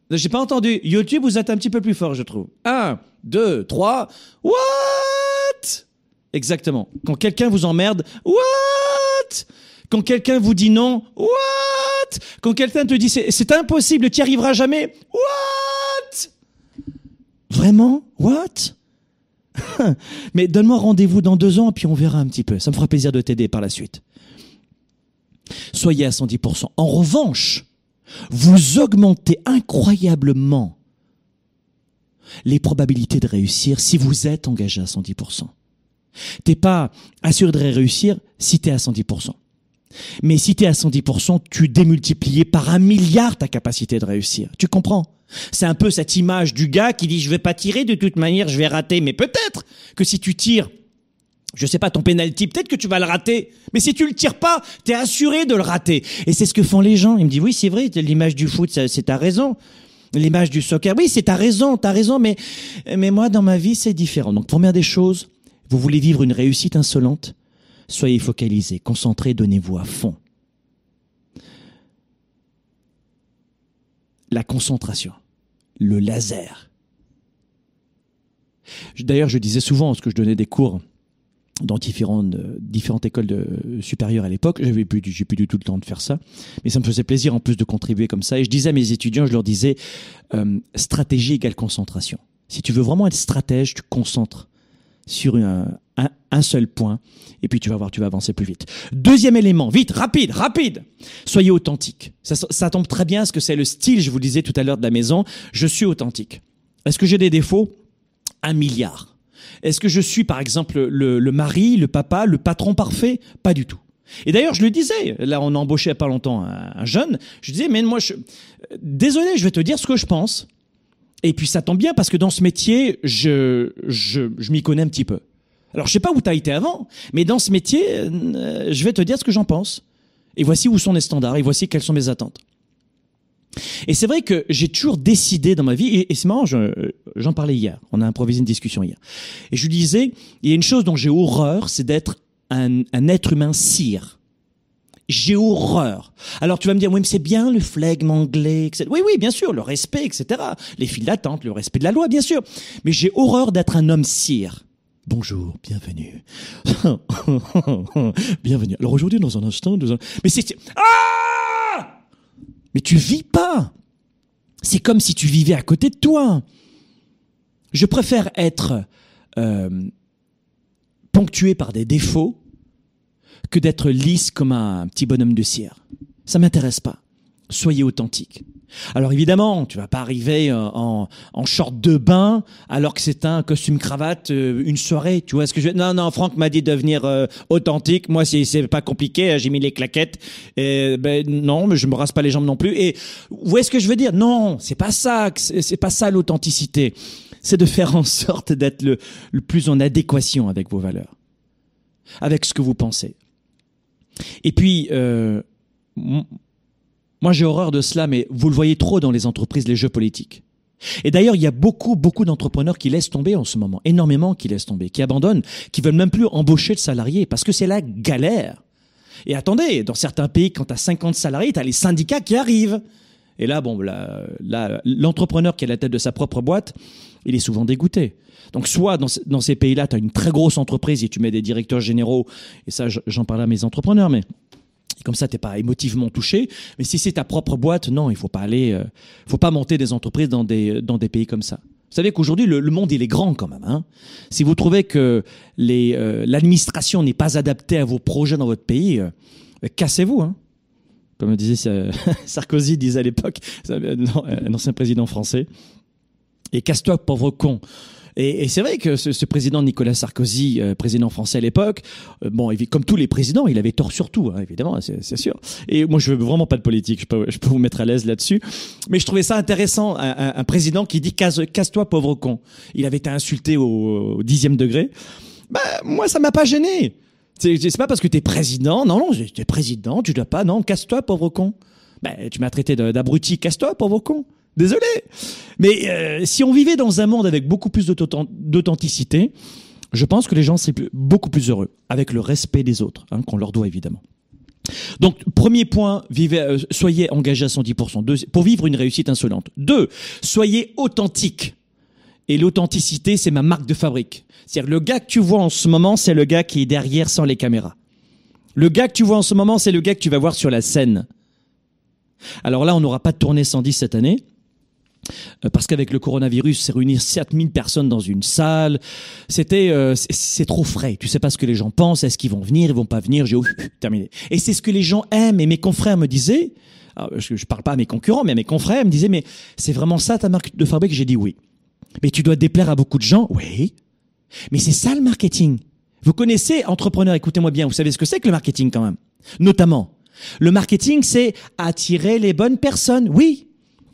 J'ai pas entendu. YouTube, vous êtes un petit peu plus fort, je trouve. 1, 2, 3. What? Exactement. Quand quelqu'un vous emmerde, what? Quand quelqu'un vous dit non, what? Quand quelqu'un te dit c'est impossible, tu n'y arriveras jamais, what? Vraiment? What? Mais donne-moi rendez-vous dans deux ans, puis on verra un petit peu. Ça me fera plaisir de t'aider par la suite. Soyez à 110%. En revanche, vous augmentez incroyablement les probabilités de réussir si vous êtes engagé à 110%. T'es pas assuré de réussir si t'es à 110%. Mais si t'es à 110%, tu démultiplies par un milliard ta capacité de réussir. Tu comprends? C'est un peu cette image du gars qui dit je vais pas tirer de toute manière, je vais rater. Mais peut-être que si tu tires, je sais pas, ton penalty, peut-être que tu vas le rater. Mais si tu le tires pas, t'es assuré de le rater. Et c'est ce que font les gens. Ils me disent oui, c'est vrai, l'image du foot, c'est ta raison. L'image du soccer, oui, c'est ta raison, t'as raison, mais, mais moi, dans ma vie, c'est différent. Donc, première des choses, vous voulez vivre une réussite insolente Soyez focalisé, concentré, donnez-vous à fond. La concentration, le laser. D'ailleurs, je disais souvent, parce que je donnais des cours dans différentes, différentes écoles supérieures à l'époque. J'avais plus, plus du tout le temps de faire ça, mais ça me faisait plaisir en plus de contribuer comme ça. Et je disais à mes étudiants, je leur disais, euh, stratégie égale concentration. Si tu veux vraiment être stratège, tu concentres sur un, un, seul point, et puis tu vas voir, tu vas avancer plus vite. Deuxième élément, vite, rapide, rapide. Soyez authentique. Ça, tombe très bien, ce que c'est le style, je vous le disais tout à l'heure de la maison. Je suis authentique. Est-ce que j'ai des défauts? Un milliard. Est-ce que je suis, par exemple, le, mari, le papa, le patron parfait? Pas du tout. Et d'ailleurs, je le disais, là, on a embauché il pas longtemps un, un jeune, je disais, mais moi, je, désolé, je vais te dire ce que je pense. Et puis ça tombe bien parce que dans ce métier, je, je, je m'y connais un petit peu. Alors je sais pas où tu as été avant, mais dans ce métier, euh, je vais te dire ce que j'en pense. Et voici où sont les standards, et voici quelles sont mes attentes. Et c'est vrai que j'ai toujours décidé dans ma vie, et, c'est marrant, j'en parlais hier, on a improvisé une discussion hier, et je lui disais, il y a une chose dont j'ai horreur, c'est d'être un, un être humain cire. J'ai horreur. Alors tu vas me dire, oui, mais c'est bien le flegme anglais, etc. Oui, oui, bien sûr, le respect, etc. Les files d'attente, le respect de la loi, bien sûr. Mais j'ai horreur d'être un homme cire. Bonjour, bienvenue. bienvenue. Alors aujourd'hui, dans un instant, dans un... mais c'est... Ah Mais tu vis pas. C'est comme si tu vivais à côté de toi. Je préfère être euh, ponctué par des défauts que d'être lisse comme un petit bonhomme de cire. Ça m'intéresse pas. Soyez authentique. Alors évidemment, tu vas pas arriver euh, en, en short de bain alors que c'est un costume cravate euh, une soirée. Tu vois ce que je Non, non. Franck m'a dit de venir euh, authentique. Moi, c'est c'est pas compliqué. Hein, j'ai mis les claquettes. Et, ben non, mais je me rase pas les jambes non plus. Et où est-ce que je veux dire? Non, c'est pas ça. C'est pas ça l'authenticité. C'est de faire en sorte d'être le, le plus en adéquation avec vos valeurs, avec ce que vous pensez. Et puis, euh, moi j'ai horreur de cela, mais vous le voyez trop dans les entreprises, les jeux politiques. Et d'ailleurs, il y a beaucoup, beaucoup d'entrepreneurs qui laissent tomber en ce moment, énormément qui laissent tomber, qui abandonnent, qui veulent même plus embaucher de salariés parce que c'est la galère. Et attendez, dans certains pays, quand tu as 50 salariés, tu as les syndicats qui arrivent. Et là, bon, l'entrepreneur qui est à la tête de sa propre boîte, il est souvent dégoûté. Donc, soit dans, dans ces pays-là, tu as une très grosse entreprise et tu mets des directeurs généraux, et ça, j'en parle à mes entrepreneurs, mais comme ça, t'es pas émotivement touché. Mais si c'est ta propre boîte, non, il faut pas aller, euh, faut pas monter des entreprises dans des dans des pays comme ça. Vous savez qu'aujourd'hui, le, monde, il est grand quand même. Hein si vous trouvez que euh, l'administration n'est pas adaptée à vos projets dans votre pays, euh, cassez-vous. Hein Comme disait Sarkozy disait à l'époque, un ancien président français. Et casse-toi, pauvre con. Et, et c'est vrai que ce, ce, président Nicolas Sarkozy, euh, président français à l'époque, euh, bon, comme tous les présidents, il avait tort sur tout, hein, évidemment, c'est sûr. Et moi, je veux vraiment pas de politique, je peux, je peux vous mettre à l'aise là-dessus. Mais je trouvais ça intéressant, un, un, un président qui dit casse-toi, pauvre con. Il avait été insulté au, au dixième degré. Ben, moi, ça m'a pas gêné. C'est pas parce que t'es président, non, non, t'es président, tu dois pas, non, casse-toi, pauvre con. Ben, tu m'as traité d'abruti, casse-toi, pauvre con. Désolé. Mais euh, si on vivait dans un monde avec beaucoup plus d'authenticité, je pense que les gens seraient beaucoup plus heureux, avec le respect des autres, hein, qu'on leur doit évidemment. Donc, premier point, euh, soyez engagé à 110%. Deux, pour vivre une réussite insolente. Deux, soyez authentique. Et l'authenticité, c'est ma marque de fabrique. C'est-à-dire, le gars que tu vois en ce moment, c'est le gars qui est derrière sans les caméras. Le gars que tu vois en ce moment, c'est le gars que tu vas voir sur la scène. Alors là, on n'aura pas de tournée 110 cette année. Euh, parce qu'avec le coronavirus, c'est réunir 7000 personnes dans une salle. C'était, euh, c'est trop frais. Tu sais pas ce que les gens pensent. Est-ce qu'ils vont venir, ils vont pas venir. J'ai terminé. Et c'est ce que les gens aiment. Et mes confrères me disaient, je, je parle pas à mes concurrents, mais à mes confrères me disaient, mais c'est vraiment ça ta marque de fabrique? J'ai dit oui. Mais tu dois déplaire à beaucoup de gens? Oui. Mais c'est ça le marketing. Vous connaissez, entrepreneur, écoutez-moi bien, vous savez ce que c'est que le marketing quand même. Notamment, le marketing, c'est attirer les bonnes personnes. Oui,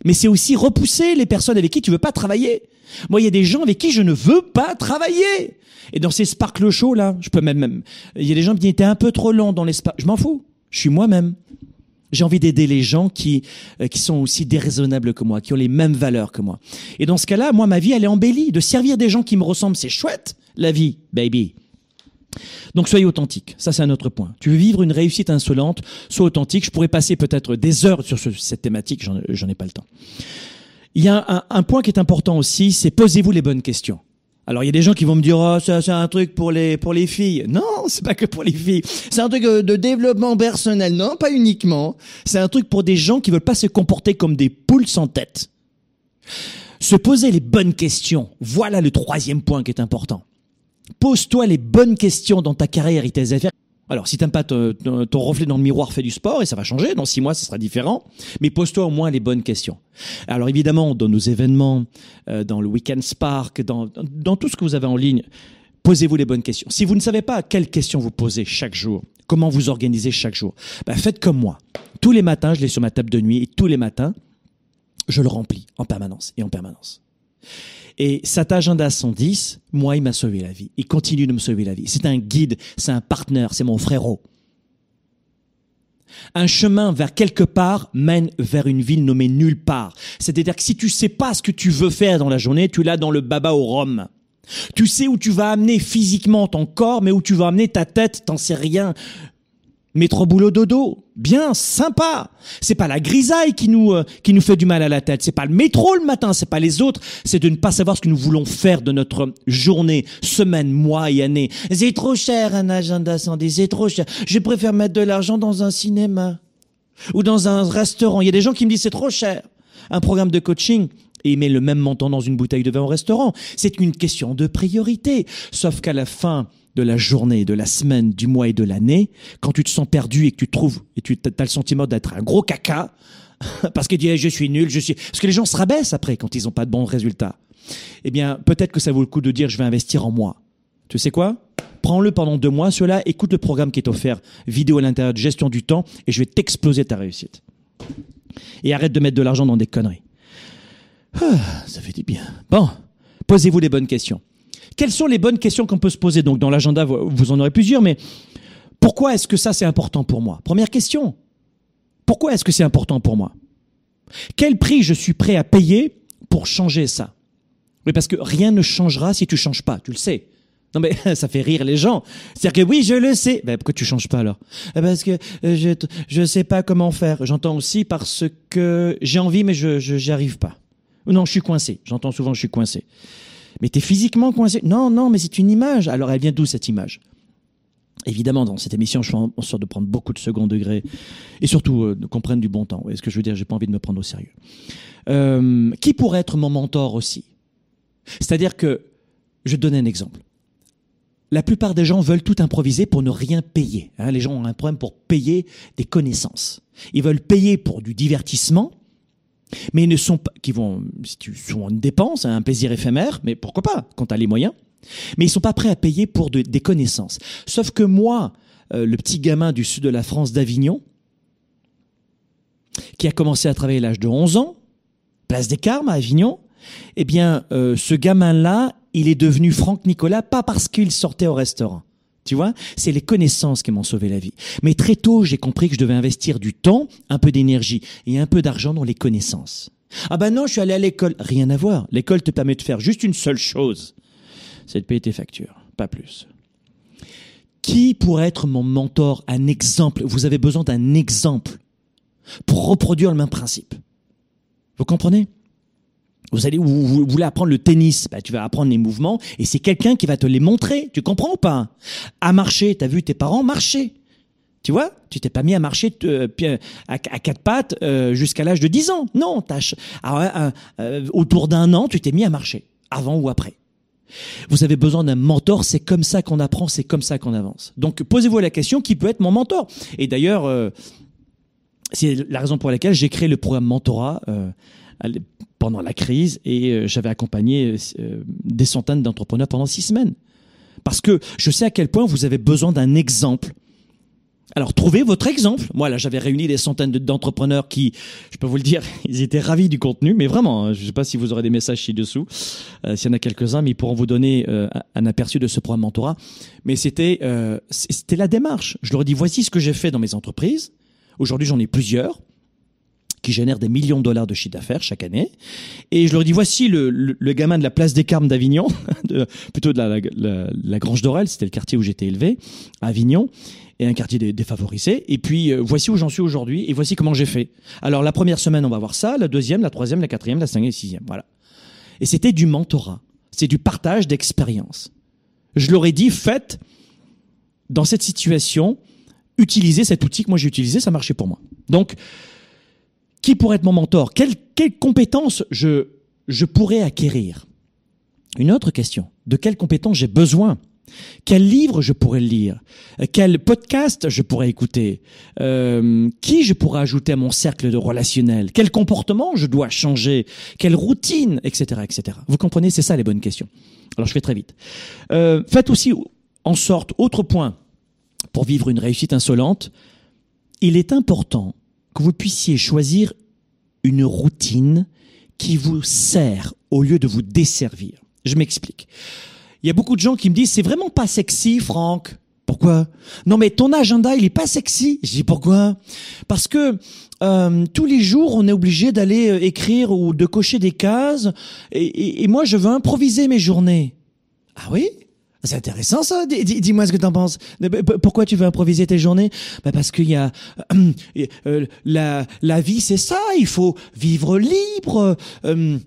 mais c'est aussi repousser les personnes avec qui tu veux pas travailler. Moi, il y a des gens avec qui je ne veux pas travailler. Et dans ces sparkle shows là, je peux même, même il y a des gens qui étaient un peu trop longs dans les. Je m'en fous. Je suis moi-même. J'ai envie d'aider les gens qui euh, qui sont aussi déraisonnables que moi, qui ont les mêmes valeurs que moi. Et dans ce cas-là, moi, ma vie, elle est embellie. De servir des gens qui me ressemblent, c'est chouette, la vie, baby. Donc soyez authentique, ça c'est un autre point. Tu veux vivre une réussite insolente, sois authentique. Je pourrais passer peut-être des heures sur ce, cette thématique, j'en ai pas le temps. Il y a un, point qui est important aussi, c'est posez-vous les bonnes questions. Alors il y a des gens qui vont me dire oh c'est un truc pour les pour les filles. Non, c'est pas que pour les filles. C'est un truc de développement personnel. Non, pas uniquement. C'est un truc pour des gens qui veulent pas se comporter comme des poules sans tête. Se poser les bonnes questions. Voilà le troisième point qui est important. Pose-toi les bonnes questions dans ta carrière et tes affaires. Alors, si t'aimes pas ton, reflet dans le miroir, fais du sport et ça va changer. Dans six mois, ça sera différent. Mais pose-toi au moins les bonnes questions. Alors, évidemment, dans nos événements, euh, dans le Weekend Spark, dans, tout ce que vous avez en ligne, posez-vous les bonnes questions. Si vous ne savez pas quelles questions vous posez chaque jour, comment vous organisez chaque jour, ben faites comme moi. Tous les matins, je l'ai sur ma table de nuit et tous les matins, je le remplis en permanence et en permanence. Et cet agenda 110, moi, il m'a sauvé la vie. Il continue de me sauver la vie. C'est un guide, c'est un partenaire, c'est mon frérot. Un chemin vers quelque part mène vers une ville nommée nulle part. C'est-à-dire que si tu sais pas ce que tu veux faire dans la journée, tu l'as dans le baba au rhum. Tu sais où tu vas amener physiquement ton corps, mais où tu vas amener ta tête, t'en sais rien. Métro boulot dodo, bien, sympa. C'est pas la grisaille qui nous euh, qui nous fait du mal à la tête. C'est pas le métro le matin, c'est pas les autres. C'est de ne pas savoir ce que nous voulons faire de notre journée, semaine, mois et année. C'est trop cher un agenda sans c'est trop cher. Je préfère mettre de l'argent dans un cinéma ou dans un restaurant. Il y a des gens qui me disent c'est trop cher. Un programme de coaching et met le même montant dans une bouteille de vin au restaurant. C'est une question de priorité. Sauf qu'à la fin de la journée, de la semaine, du mois et de l'année, quand tu te sens perdu et que tu trouves, et tu as le sentiment d'être un gros caca, parce que tu dis, je suis nul, je suis, parce que les gens se rabaissent après quand ils n'ont pas de bons résultats. Eh bien, peut-être que ça vaut le coup de dire, je vais investir en moi. Tu sais quoi? Prends-le pendant deux mois, cela, écoute le programme qui est offert, vidéo à l'intérieur de gestion du temps, et je vais t'exploser ta réussite. Et arrête de mettre de l'argent dans des conneries. Ah, ça fait du bien. Bon, posez-vous les bonnes questions. Quelles sont les bonnes questions qu'on peut se poser Donc dans l'agenda, vous en aurez plusieurs, mais pourquoi est-ce que ça c'est important pour moi? Première question. Pourquoi est-ce que c'est important pour moi? Quel prix je suis prêt à payer pour changer ça? Oui, parce que rien ne changera si tu changes pas, tu le sais. Non mais ça fait rire les gens. C'est-à-dire que oui, je le sais. Ben, pourquoi tu changes pas alors? Eh, Parce que euh, je je sais pas comment faire. J'entends aussi parce que j'ai envie mais je j'y arrive pas. Non, je suis coincé. J'entends souvent je suis coincé. Mais t'es physiquement coincé Non, non, mais c'est une image. Alors elle vient d'où cette image? Évidemment, dans cette émission, je fais en sorte de prendre beaucoup de second degré et surtout euh, du bon temps. Vous voyez ce que je veux dire J'ai pas envie de me prendre au sérieux? Euh, qui pourrait être mon mentor aussi? C'est-à-dire que, je vais te donner un exemple. La plupart des gens veulent tout improviser pour ne rien payer. hein. les gens ont un problème pour payer des connaissances. Ils veulent payer pour du divertissement, mais ils ne sont pas, qui vont, si tu sont une dépense, un plaisir éphémère, mais pourquoi pas, quand tu as les moyens. Mais ils sont pas prêts à payer pour de- des connaissances. Sauf que moi, euh, le petit gamin du sud de la France d'Avignon, qui a commencé à travailler à l'âge de 11 ans, place des Carmes à Avignon, eh bien, euh, ce gamin-là, il est devenu Franck Nicolas, pas parce qu'il sortait au restaurant. Tu vois, c'est les connaissances qui m'ont sauvé la vie. Mais très tôt, j'ai compris que je devais investir du temps, un peu d'énergie et un peu d'argent dans les connaissances. Ah ben non, je suis allé à l'école. Rien à voir. L'école te permet de faire juste une seule chose. C'est de payer tes factures. Pas plus. Qui pourrait être mon mentor, un exemple? Vous avez besoin d'un exemple pour reproduire le même principe. Vous comprenez? Vous allez, voulez apprendre le tennis, bah, tu vas apprendre les mouvements et c'est quelqu'un qui va te les montrer. Tu comprends ou pas? À marcher, t'as vu tes parents marcher. Tu vois? Tu t'es pas mis à marcher euh, à, quatre pattes euh, jusqu'à l'âge de 10 ans. Non, euh, autour d'un an, tu t'es mis à marcher, avant ou après. Vous avez besoin d'un mentor, c'est comme ça qu'on apprend, c'est comme ça qu'on avance. Donc posez-vous la question, qui peut être mon mentor? Et d'ailleurs, c'est la raison pour laquelle j'ai créé le programme Mentorat pendant la crise et euh, j'avais accompagné euh, des centaines d'entrepreneurs pendant six semaines. Parce que je sais à quel point vous avez besoin d'un exemple. Alors trouvez votre exemple. Moi là, j'avais réuni des centaines de- d'entrepreneurs qui, je peux vous le dire, ils étaient ravis du contenu, mais vraiment, hein, je ne sais pas si vous aurez des messages ci-dessous, euh, s'il y en a quelques-uns, mais ils pourront vous donner euh, un- aperçu de ce programme mentorat. Mais c'était euh, c'était la démarche. Je leur ai dit voici ce que j'ai fait dans mes entreprises. Aujourd'hui, j'en ai plusieurs qui génèrent des millions de dollars de chiffre d'affaires chaque année. Et je leur dis voici le, le, le gamin de la place des Carmes d'Avignon, de- plutôt de la, la, la- la Grange d'Orel, c'était le quartier où j'étais élevé, à Avignon, et un quartier dé- défavorisé. Et puis euh, voici où j'en suis aujourd'hui, et voici comment j'ai fait. Alors la première semaine, on va voir ça, la deuxième, la troisième, la quatrième, la cinquième, la sixième, voilà. Et c'était du mentorat, c'est du partage d'expérience. Je leur ai dit faites dans cette situation, utilisez cet outil que moi j'ai utilisé, ça marchait pour moi. Donc qui pourrait être mon mentor? Quelles quelles compétences je, je pourrais acquérir? Une autre question. De quelles compétences j'ai besoin? Quel livre je pourrais lire? Quel podcast je pourrais écouter? Euh, Qui je pourrais ajouter à mon cercle de relationnel Quel comportement je dois changer? Quelle routine? Etc. etc. Vous comprenez C'est ça les bonnes questions. Alors je fais très vite. Euh, faites aussi en sorte, autre point, pour vivre une réussite insolente, il est important que vous puissiez choisir une routine qui vous sert au lieu de vous desservir. Je m'explique. Il y a beaucoup de gens qui me disent c'est vraiment pas sexy, Franck. Pourquoi? Non mais ton agenda il est pas sexy. Je dis pourquoi? Parce que euh, tous les jours on est obligé d'aller euh, écrire ou de cocher des cases et, moi je veux improviser mes journées. Ah oui? C'est intéressant ça. Dis- dis- Dis-moi ce que t'en penses. Pourquoi tu veux improviser tes journées? Bah Parce qu'il y a euh, la la vie, c'est ça. Il faut vivre libre. euh,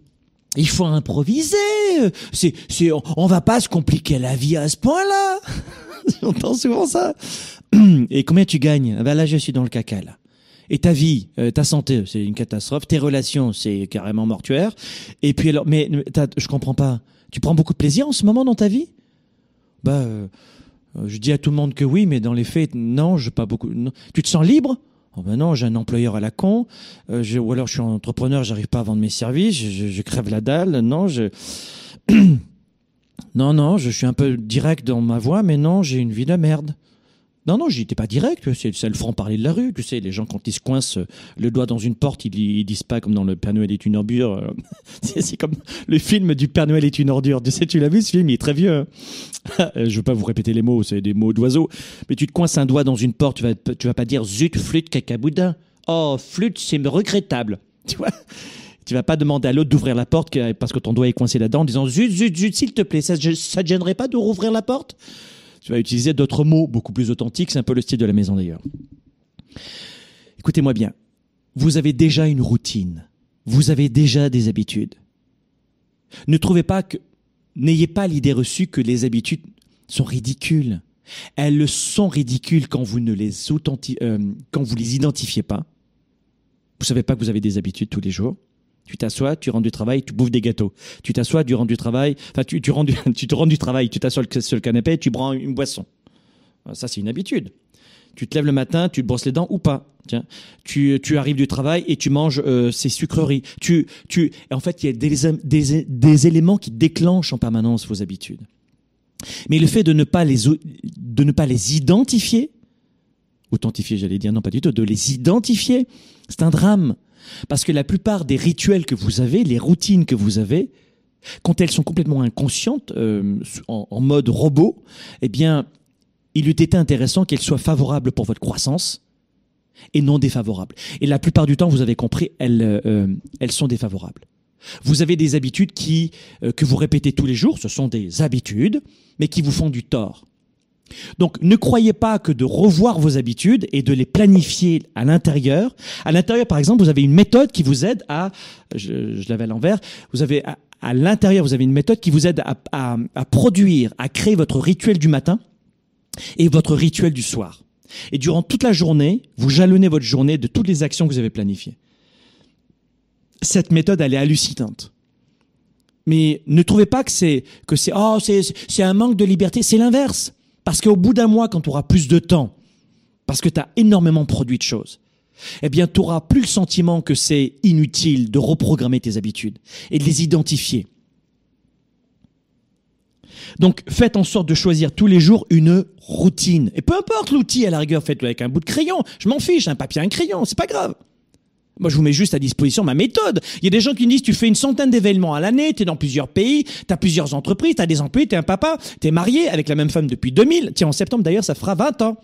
il faut improviser. C'est c'est on, on va pas se compliquer la vie à ce point-là. J'entends souvent ça. Et combien tu gagnes? Ben là, je suis dans le caca là. Et ta vie, euh, ta santé, c'est une catastrophe. Tes relations, c'est carrément mortuaire. Et puis alors, mais je comprends pas. Tu prends beaucoup de plaisir en ce moment dans ta vie? Bah, euh, euh, je dis à tout le monde que oui, mais dans les faits, non, je pas beaucoup. Tu te sens libre? Oh ben non, j'ai un employeur à la con, euh, je- ou alors je suis entrepreneur, j'arrive pas à vendre mes services, je- je crève la dalle. Non, je non, non, je suis un peu direct dans ma voix, mais non, j'ai une vie de merde. Non, non, j'étais pas direct, c'est le franc-parler de la rue, tu sais, les gens quand ils se coincent le doigt dans une porte, ils, ils disent pas comme dans le Père Noël est une ordure, euh, c'est comme le film du Père Noël est une ordure, tu sais, tu l'as vu ce film, il est très vieux. hein. je veux pas vous répéter les mots, c'est des mots d'oiseau, mais tu te coinces un doigt dans une porte, tu vas, tu vas pas dire zut, flûte, cacaboudin. Oh, flûte, c'est regrettable, tu vois Tu vas pas demander à l'autre d'ouvrir la porte parce que ton doigt est coincé là-dedans en disant zut, zut, zut, s'il te plaît, ça, ça te gênerait pas de rouvrir la porte? Tu vas utiliser d'autres mots beaucoup plus authentiques. C'est un peu le style de la maison d'ailleurs. Écoutez-moi bien. Vous avez déjà une routine. Vous avez déjà des habitudes. Ne trouvez pas que, n'ayez pas l'idée reçue que les habitudes sont ridicules. Elles le sont ridicules quand vous ne les authenti- euh, quand vous les identifiez pas. Vous savez pas que vous avez des habitudes tous les jours. Tu t'assois, tu rentres du travail, tu bouffes des gâteaux. Tu t'assois, tu rentres du travail, enfin tu, tu, rentres du- tu te rends du travail, tu t'assois sur le canapé, tu prends une boisson. Ça c'est une habitude. Tu te lèves le matin, tu te brosses les dents ou pas. Tiens, tu, tu arrives du travail et tu manges euh, ces sucreries. Tu, tu, en fait, il y a des, des, des éléments qui déclenchent en permanence vos habitudes. Mais le fait de ne pas les, de ne pas les identifier, authentifier, j'allais dire, non pas du tout, de les identifier, c'est un drame. Parce que la plupart des rituels que vous avez, les routines que vous avez, quand elles sont complètement inconscientes, euh, en, mode robot, eh bien, il eût été intéressant qu'elles soient favorables pour votre croissance et non défavorables. Et la plupart du temps, vous avez compris, elles, euh, sont défavorables. Vous avez des habitudes qui, euh, que vous répétez tous les jours, ce sont des habitudes, mais qui vous font du tort. Donc ne croyez pas que de revoir vos habitudes et de les planifier à l'intérieur. À l'intérieur, par exemple, vous avez une méthode qui vous aide à, je, je l'avais à l'envers, vous avez à, l'intérieur, vous avez une méthode qui vous aide à produire, à créer votre rituel du matin et votre rituel du soir. Et durant toute la journée, vous jalonnez votre journée de toutes les actions que vous avez planifiées. Cette méthode, elle est hallucinante. Mais ne trouvez pas que c'est que c'est oh c'est c'est un manque de liberté, c'est l'inverse. Parce qu'au bout d'un mois, quand tu auras plus de temps, parce que tu as énormément produit de choses, eh bien, tu n'auras plus le sentiment que c'est inutile de reprogrammer tes habitudes et de les identifier. Donc, faites en sorte de choisir tous les jours une routine. Et peu importe l'outil, à la rigueur, faites-le avec un bout de crayon. Je m'en fiche, un papier, un crayon, c'est pas grave. Moi, je vous mets juste à disposition ma méthode. Il y a des gens qui me disent, tu fais une centaine d'événements à l'année, tu es dans plusieurs pays, tu as plusieurs entreprises, tu as des employés, tu es un papa, tu es marié avec la même femme depuis 2000. Tiens, en septembre, d'ailleurs, ça fera 20 ans.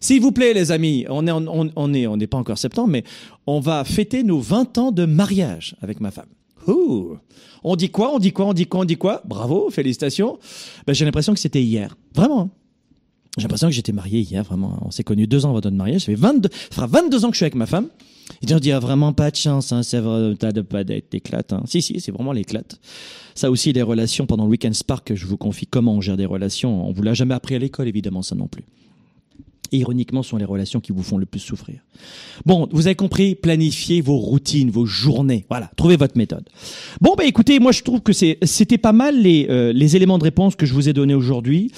S'il vous plaît, les amis, on est, on est, on n'est pas encore septembre, mais on va fêter nos 20 ans de mariage avec ma femme. Ouh. On dit quoi On dit quoi On dit quoi On dit quoi? Bravo, félicitations. Ben, j'ai l'impression que c'était hier. Vraiment. hein. J'ai l'impression que j'étais marié hier, vraiment. On s'est connus deux ans avant notre mariage. Ça fait 22, ça fera 22 ans que je suis avec ma femme. Et on dit, ah, vraiment pas de chance, hein, c'est vrai, t'as de pas d'être éclate. Hein. Si, si, c'est vraiment l'éclate. Ça aussi, les relations pendant le Weekend Spark, je vous confie comment on gère des relations. On vous l'a jamais appris à l'école, évidemment, ça non plus. Et ironiquement, ce sont les relations qui vous font le plus souffrir. Bon, vous avez compris, planifiez vos routines, vos journées. Voilà, trouvez votre méthode. Bon, bah écoutez, moi je trouve que c'était pas mal les, euh, les éléments de réponse que je vous ai donnés aujourd'hui.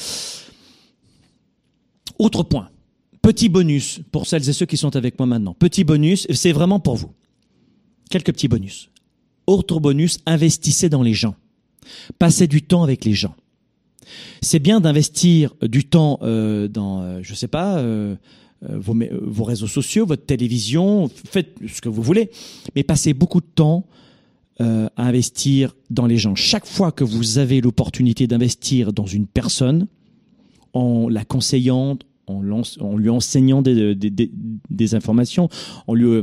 Autre point, petit bonus pour celles et ceux qui sont avec moi maintenant. Petit bonus, c'est vraiment pour vous. Quelques petits bonus. Autre bonus, investissez dans les gens. Passez du temps avec les gens. C'est bien d'investir du temps euh, dans, euh, je sais pas, euh, euh, vos, réseaux sociaux, votre télévision, faites ce que vous voulez, mais passez beaucoup de temps à investir dans les gens. Chaque fois que vous avez l'opportunité d'investir dans une personne, en la conseillant, en, lui enseignant des, des informations, en lui euh,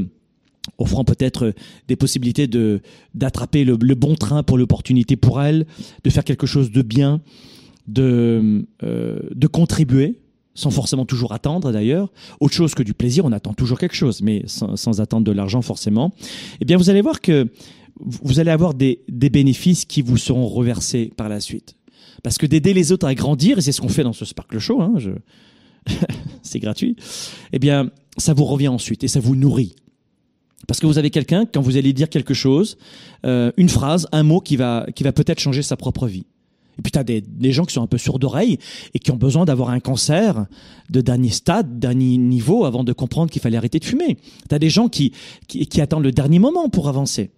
offrant peut-être euh, des possibilités de d'attraper le, bon train pour l'opportunité pour elle, de faire quelque chose de bien, de euh, de contribuer sans forcément toujours attendre d'ailleurs. Autre chose que du plaisir, on attend toujours quelque chose, mais sans, sans attendre de l'argent forcément. Eh bien, vous allez voir que vous allez avoir des, des bénéfices qui vous seront reversés par la suite. Parce que d'aider les autres à grandir, et c'est ce qu'on fait dans ce Sparkle Show, hein, je... c'est gratuit, eh bien, ça vous revient ensuite et ça vous nourrit. Parce que vous avez quelqu'un, quand vous allez dire quelque chose, euh, une phrase, un mot qui va, qui va peut-être changer sa propre vie. Et puis tu as des, des gens qui sont un peu sourds d'oreille et qui ont besoin d'avoir un cancer de dernier stade, dernier niveau avant de comprendre qu'il fallait arrêter de fumer. Tu as des gens qui, qui, attendent le dernier moment pour avancer.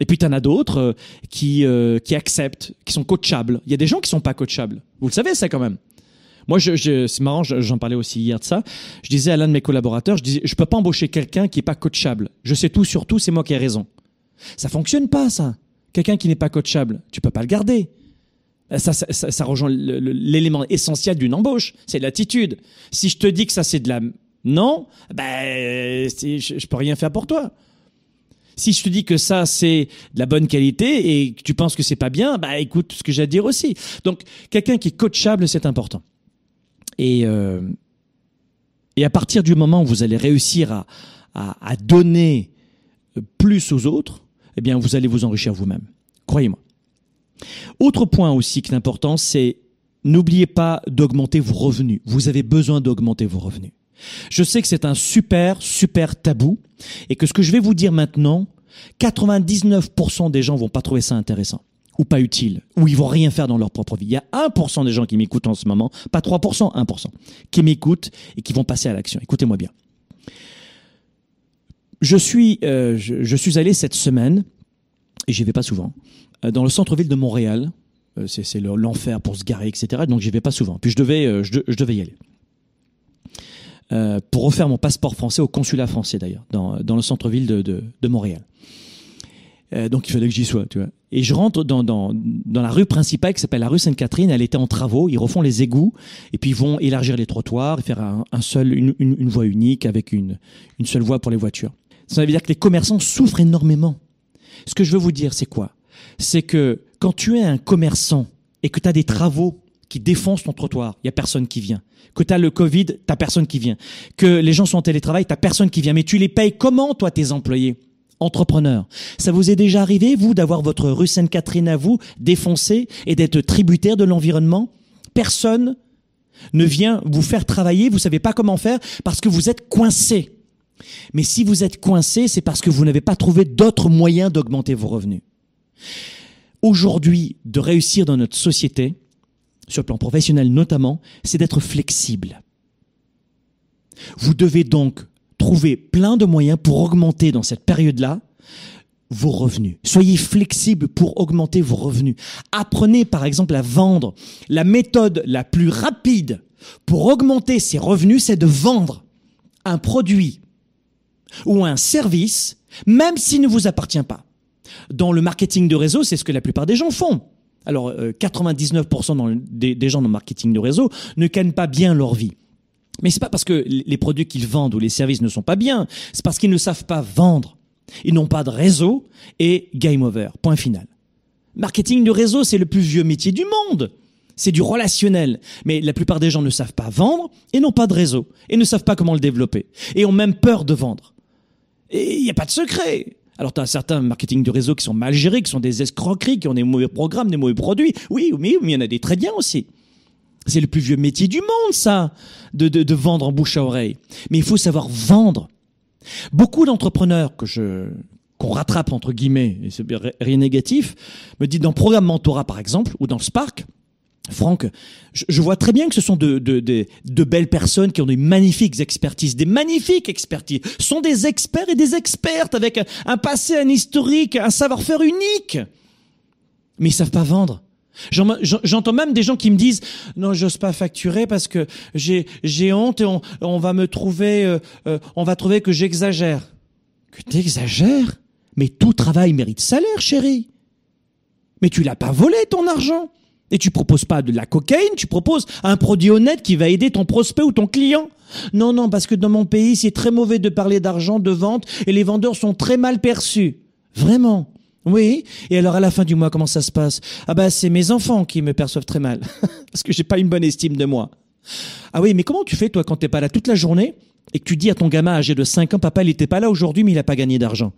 Et puis tu en as d'autres euh, qui, euh, qui acceptent, qui sont coachables. Il y a des gens qui sont pas coachables. Vous le savez ça quand même. Moi, c'est marrant, je- j'en parlais aussi hier de ça. Je disais à l'un de mes collaborateurs, je disais, je peux pas embaucher quelqu'un qui est pas coachable. Je sais tout sur tout, c'est moi qui ai raison. Ça fonctionne pas, ça. Quelqu'un qui n'est pas coachable, tu peux pas le garder. Ça, ça, ça, rejoint l'élément essentiel d'une embauche, c'est l'attitude. Si je te dis que ça c'est de la non, ben je, je peux rien faire pour toi. Si je te dis que ça c'est de la bonne qualité et que tu penses que c'est pas bien, bah écoute ce que j'ai à dire aussi. Donc quelqu'un qui est coachable, c'est important. Et euh, et à partir du moment où vous allez réussir à, à, à donner plus aux autres, eh bien vous allez vous enrichir vous-même. Croyez-moi. Autre point aussi qui est important, c'est n'oubliez pas d'augmenter vos revenus. Vous avez besoin d'augmenter vos revenus. Je sais que c'est un super, super tabou et que ce que je vais vous dire maintenant, 99% des gens vont pas trouver ça intéressant ou pas utile, ou ils vont rien faire dans leur propre vie. Il y a 1% des gens qui m'écoutent en ce moment, pas 3%, 1%, qui m'écoutent et qui vont passer à l'action. Écoutez-moi bien. Je suis, euh, je, suis allé cette semaine, et j'y vais pas souvent, euh, dans le centre-ville de Montréal. Euh, c'est l'enfer pour se garer, etc. Donc j'y vais pas souvent. Puis je devais, je, devais y aller. Pour refaire mon passeport français au consulat français d'ailleurs, dans, le centre-ville de, Montréal. Euh, donc il fallait que j'y sois, tu vois. Et je rentre dans, dans, dans la rue principale qui s'appelle la rue Sainte-Catherine. Elle était en travaux. Ils refont les égouts et puis ils vont élargir les trottoirs et faire un, un seul, une, une, voie unique avec une, une seule voie pour les voitures. Ça veut dire que les commerçants souffrent énormément. Ce que je veux vous dire, c'est quoi? C'est que quand tu es un commerçant et que tu as des travaux qui défoncent ton trottoir, il y a personne qui vient. Que tu as le Covid, t'as personne qui vient. Que les gens sont en télétravail, t'as personne qui vient. Mais tu les payes comment, toi, tes employés? Entrepreneurs. Ça vous est déjà arrivé, vous, d'avoir votre rue Sainte-Catherine à vous défoncée et d'être tributaire de l'environnement? Personne ne vient vous faire travailler, vous savez pas comment faire parce que vous êtes coincé. Mais si vous êtes coincé, c'est parce que vous n'avez pas trouvé d'autres moyens d'augmenter vos revenus. Aujourd'hui, de réussir dans notre société, sur le plan professionnel notamment, c'est d'être flexible. Vous devez donc trouver plein de moyens pour augmenter dans cette période-là vos revenus. Soyez flexible pour augmenter vos revenus. Apprenez par exemple à vendre. La méthode la plus rapide pour augmenter ses revenus, c'est de vendre un produit ou un service, même s'il ne vous appartient pas. Dans le marketing de réseau, c'est ce que la plupart des gens font. Alors, euh, 99% dans le, des, des, gens dans le marketing de réseau ne gagnent pas bien leur vie. Mais c'est pas parce que les produits qu'ils vendent ou les services ne sont pas bien, c'est parce qu'ils ne savent pas vendre. Ils n'ont pas de réseau et game over. Point final. Marketing de réseau, c'est le plus vieux métier du monde. C'est du relationnel. Mais la plupart des gens ne savent pas vendre et n'ont pas de réseau et ne savent pas comment le développer et ont même peur de vendre. Et il n'y a pas de secret. Alors, tu as certains marketing de réseau qui sont mal gérés, qui sont des escroqueries, qui ont des mauvais programmes, des mauvais produits. Oui, mais, mais il y en a des très bien aussi. C'est le plus vieux métier du monde, ça, de, de, de vendre en bouche à oreille. Mais il faut savoir vendre. Beaucoup d'entrepreneurs que je qu'on rattrape entre guillemets, et c'est rien négatif, me disent dans Programme Mentorat par exemple, ou dans Spark, Franck, je, je, vois très bien que ce sont de, de, de, de, belles personnes qui ont des magnifiques expertises, des magnifiques expertises, sont des experts et des expertes avec un, un passé, un historique, un savoir-faire unique. Mais ils savent pas vendre. J'entends même des gens qui me disent non, j'ose pas facturer parce que j'ai honte et on, on va me trouver euh, euh, on va trouver que j'exagère. Que t'exagères? Mais tout travail mérite salaire, chérie. Mais tu l'as pas volé ton argent. Et tu proposes pas de la cocaïne, tu proposes un produit honnête qui va aider ton prospect ou ton client. Non, non, parce que dans mon pays, c'est très mauvais de parler d'argent, de vente, et les vendeurs sont très mal perçus. Vraiment. Oui. Et alors à la fin du mois, comment ça se passe? Ah bah c'est mes enfants qui me perçoivent très mal parce que j'ai pas une bonne estime de moi. Ah oui, mais comment tu fais toi quand t'es pas là toute la journée et que tu dis à ton gamin âgé de 5 ans, papa il était pas là aujourd'hui mais il a pas gagné d'argent.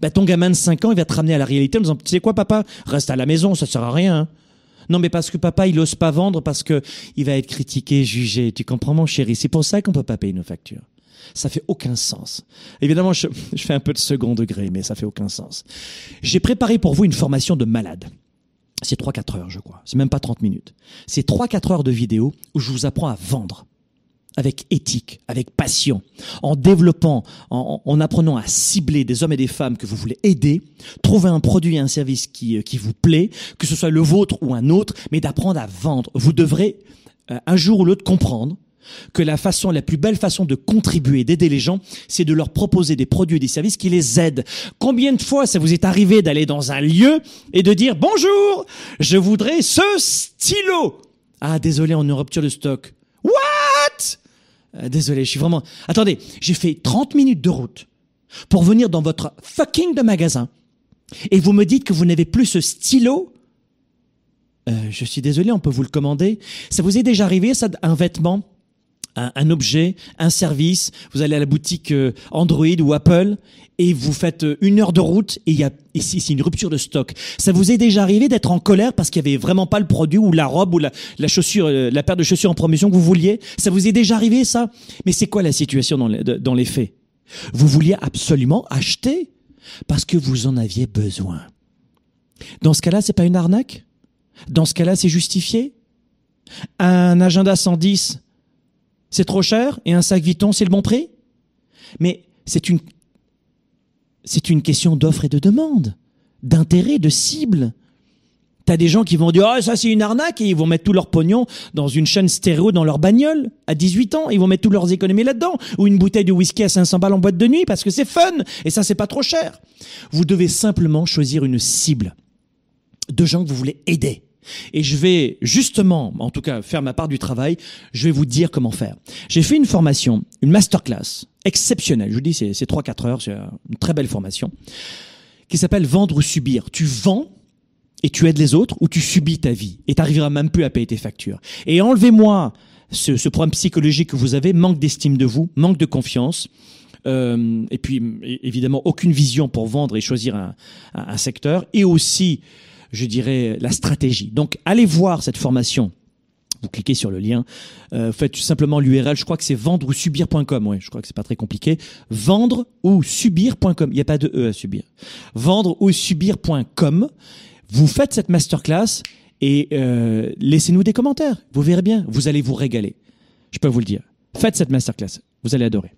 Bah ton gamin de 5 ans il va te ramener à la réalité en disant tu sais quoi papa, reste à la maison, ça sert à rien. Hein. Non mais parce que papa il ose pas vendre parce que il va être critiqué, jugé. Tu comprends mon chéri? C'est pour ça qu'on peut pas payer nos factures. Ça fait aucun sens. Évidemment, je, fais un peu de second degré, mais ça fait aucun sens. J'ai préparé pour vous une formation de malade. C'est 3-4 heures, je crois. C'est même pas 30 minutes. C'est 3-4 heures de vidéo où je vous apprends à vendre avec éthique, avec passion, en développant, en, en, apprenant à cibler des hommes et des femmes que vous voulez aider, trouver un produit et un service qui, qui vous plaît, que ce soit le vôtre ou un autre, mais d'apprendre à vendre. Vous devrez euh, un jour ou l'autre comprendre que la façon, la plus belle façon de contribuer, d'aider les gens, c'est de leur proposer des produits et des services qui les aident. Combien de fois ça vous est arrivé d'aller dans un lieu et de dire bonjour, je voudrais ce stylo? Ah, désolé, on est en rupture de stock. What? Euh, désolé, je suis vraiment, attendez, j'ai fait 30 minutes de route pour venir dans votre fucking de magasin et vous me dites que vous n'avez plus ce stylo? Euh, je suis désolé, on peut vous le commander. Ça vous est déjà arrivé, ça, un vêtement, un, un objet, un service, vous allez à la boutique euh, Android ou Apple et vous faites euh, une heure de route et il y a ici c'est une rupture de stock. Ça vous est déjà arrivé d'être en colère parce qu'il y avait vraiment pas le produit ou la robe ou la, la chaussure, euh, la paire de chaussures en promotion que vous vouliez? Ça vous est déjà arrivé ça? Mais c'est quoi la situation dans les, dans les faits? Vous vouliez absolument acheter parce que vous en aviez besoin. Dans ce cas-là, c'est pas une arnaque? Dans ce cas-là, c'est justifié? Un agenda 110, c'est trop cher et un sac Vuitton, c'est le bon prix? Mais c'est une, c'est une question d'offre et de demande, d'intérêt, de cible. T'as des gens qui vont dire ah ça c'est une arnaque et ils vont mettre tout leur pognon dans une chaîne stéréo dans leur bagnole à 18 ans, ils vont mettre toutes leurs économies là-dedans ou une bouteille de whisky à 500 balles en boîte de nuit parce que c'est fun et ça c'est pas trop cher. Vous devez simplement choisir une cible de gens que vous voulez aider. Et je vais justement, en tout cas, faire ma part du travail. Je vais vous dire comment faire. J'ai fait une formation, une masterclass exceptionnelle. Je vous dis, c'est 3-4 heures, c'est une très belle formation, qui s'appelle Vendre ou subir. Tu vends et tu aides les autres ou tu subis ta vie et t'arriveras même plus à payer tes factures. Et enlevez-moi ce, problème psychologique que vous avez, manque d'estime de vous, manque de confiance. Euh, et puis évidemment aucune vision pour vendre et choisir un secteur et aussi je dirais, la stratégie. Donc, allez voir cette formation. Vous cliquez sur le lien, euh, faites simplement l'URL, je crois que c'est vendre ou subir.com, je crois que c'est pas très compliqué. Vendre ou subir.com, il n'y a pas de E à subir. Vendre ou subir.com, vous faites cette masterclass et euh, laissez-nous des commentaires, vous verrez bien, vous allez vous régaler. Je peux vous le dire. Faites cette masterclass, vous allez adorer.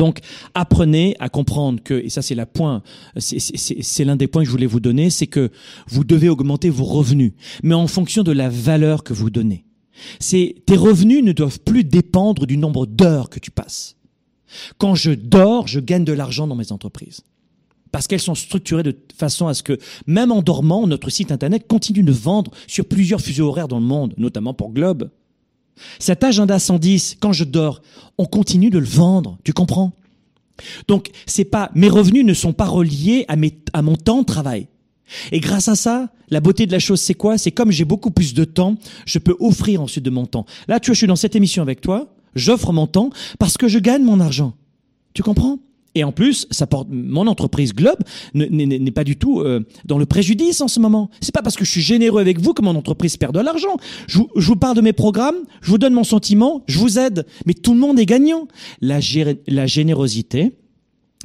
Donc, apprenez à comprendre que, et ça c'est la point, c'est l'un des points que je voulais vous donner, c'est que vous devez augmenter vos revenus, mais en fonction de la valeur que vous donnez. Tes revenus ne doivent plus dépendre du nombre d'heures que tu passes. Quand je dors, je gagne de l'argent dans mes entreprises. Parce qu'elles sont structurées de façon à ce que, même en dormant, notre site internet continue de vendre sur plusieurs fuseaux horaires dans le monde, notamment pour Globe. Cet agenda 110, quand je dors, on continue de le vendre. Tu comprends? Donc, c'est pas, mes revenus ne sont pas reliés à mes, à mon temps de travail. Et grâce à ça, la beauté de la chose, c'est quoi? C'est comme j'ai beaucoup plus de temps, je peux offrir ensuite de mon temps. Là, tu vois, je suis dans cette émission avec toi, j'offre mon temps parce que je gagne mon argent. Tu comprends? Et en plus, ça porte, mon entreprise Globe n'est pas du tout euh, dans le préjudice en ce moment. C'est pas parce que je suis généreux avec vous que mon entreprise perd de l'argent. Je, vous- parle de mes programmes, je vous donne mon sentiment, je vous aide, mais tout le monde est gagnant. La générosité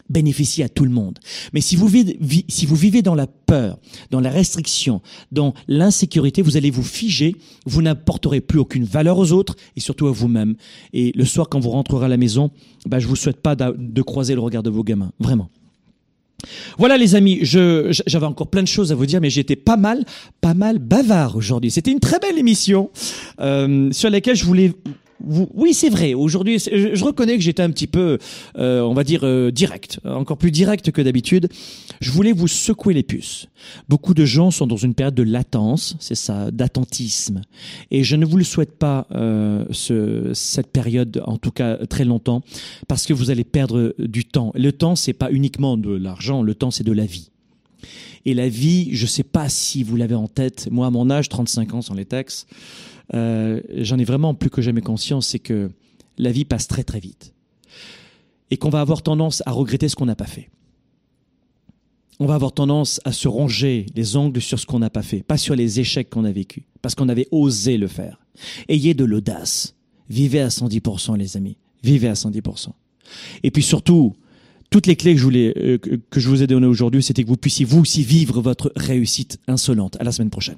bénéficie à tout le monde. Mais si vous, vivez, vi- si vous vivez dans la peur, dans la restriction, dans l'insécurité, vous allez vous figer, vous n'apporterez plus aucune valeur aux autres et surtout à vous-même. Et le soir, quand vous rentrerez à la maison, bah, je vous souhaite pas de croiser le regard de vos gamins. Vraiment. Voilà les amis, j'avais encore plein de choses à vous dire, mais j'étais pas mal, pas mal bavard aujourd'hui. C'était une très belle émission euh, sur laquelle je voulais. Oui, c'est vrai. Aujourd'hui, je, reconnais que j'étais un petit peu, euh, on va dire, euh, direct, encore plus direct que d'habitude. Je voulais vous secouer les puces. Beaucoup de gens sont dans une période de latence, c'est ça, d'attentisme, et je ne vous le souhaite pas euh, ce, cette période, en tout cas très longtemps, parce que vous allez perdre du temps. Le temps, c'est pas uniquement de l'argent, le temps, c'est de la vie. Et la vie, je sais pas si vous l'avez en tête. Moi, à mon âge, 35 ans sans les textes, euh, j'en ai vraiment plus que jamais conscience, c'est que la vie passe très très vite. Et qu'on va avoir tendance à regretter ce qu'on n'a pas fait. On va avoir tendance à se ronger les ongles sur ce qu'on n'a pas fait, pas sur les échecs qu'on a vécus, parce qu'on avait osé le faire. Ayez de l'audace. Vivez à 110%, les amis. Vivez à 110%. Et puis surtout, toutes les clés que je, voulais, euh, que que je vous ai données aujourd'hui, c'était que vous puissiez vous aussi vivre votre réussite insolente. À la semaine prochaine.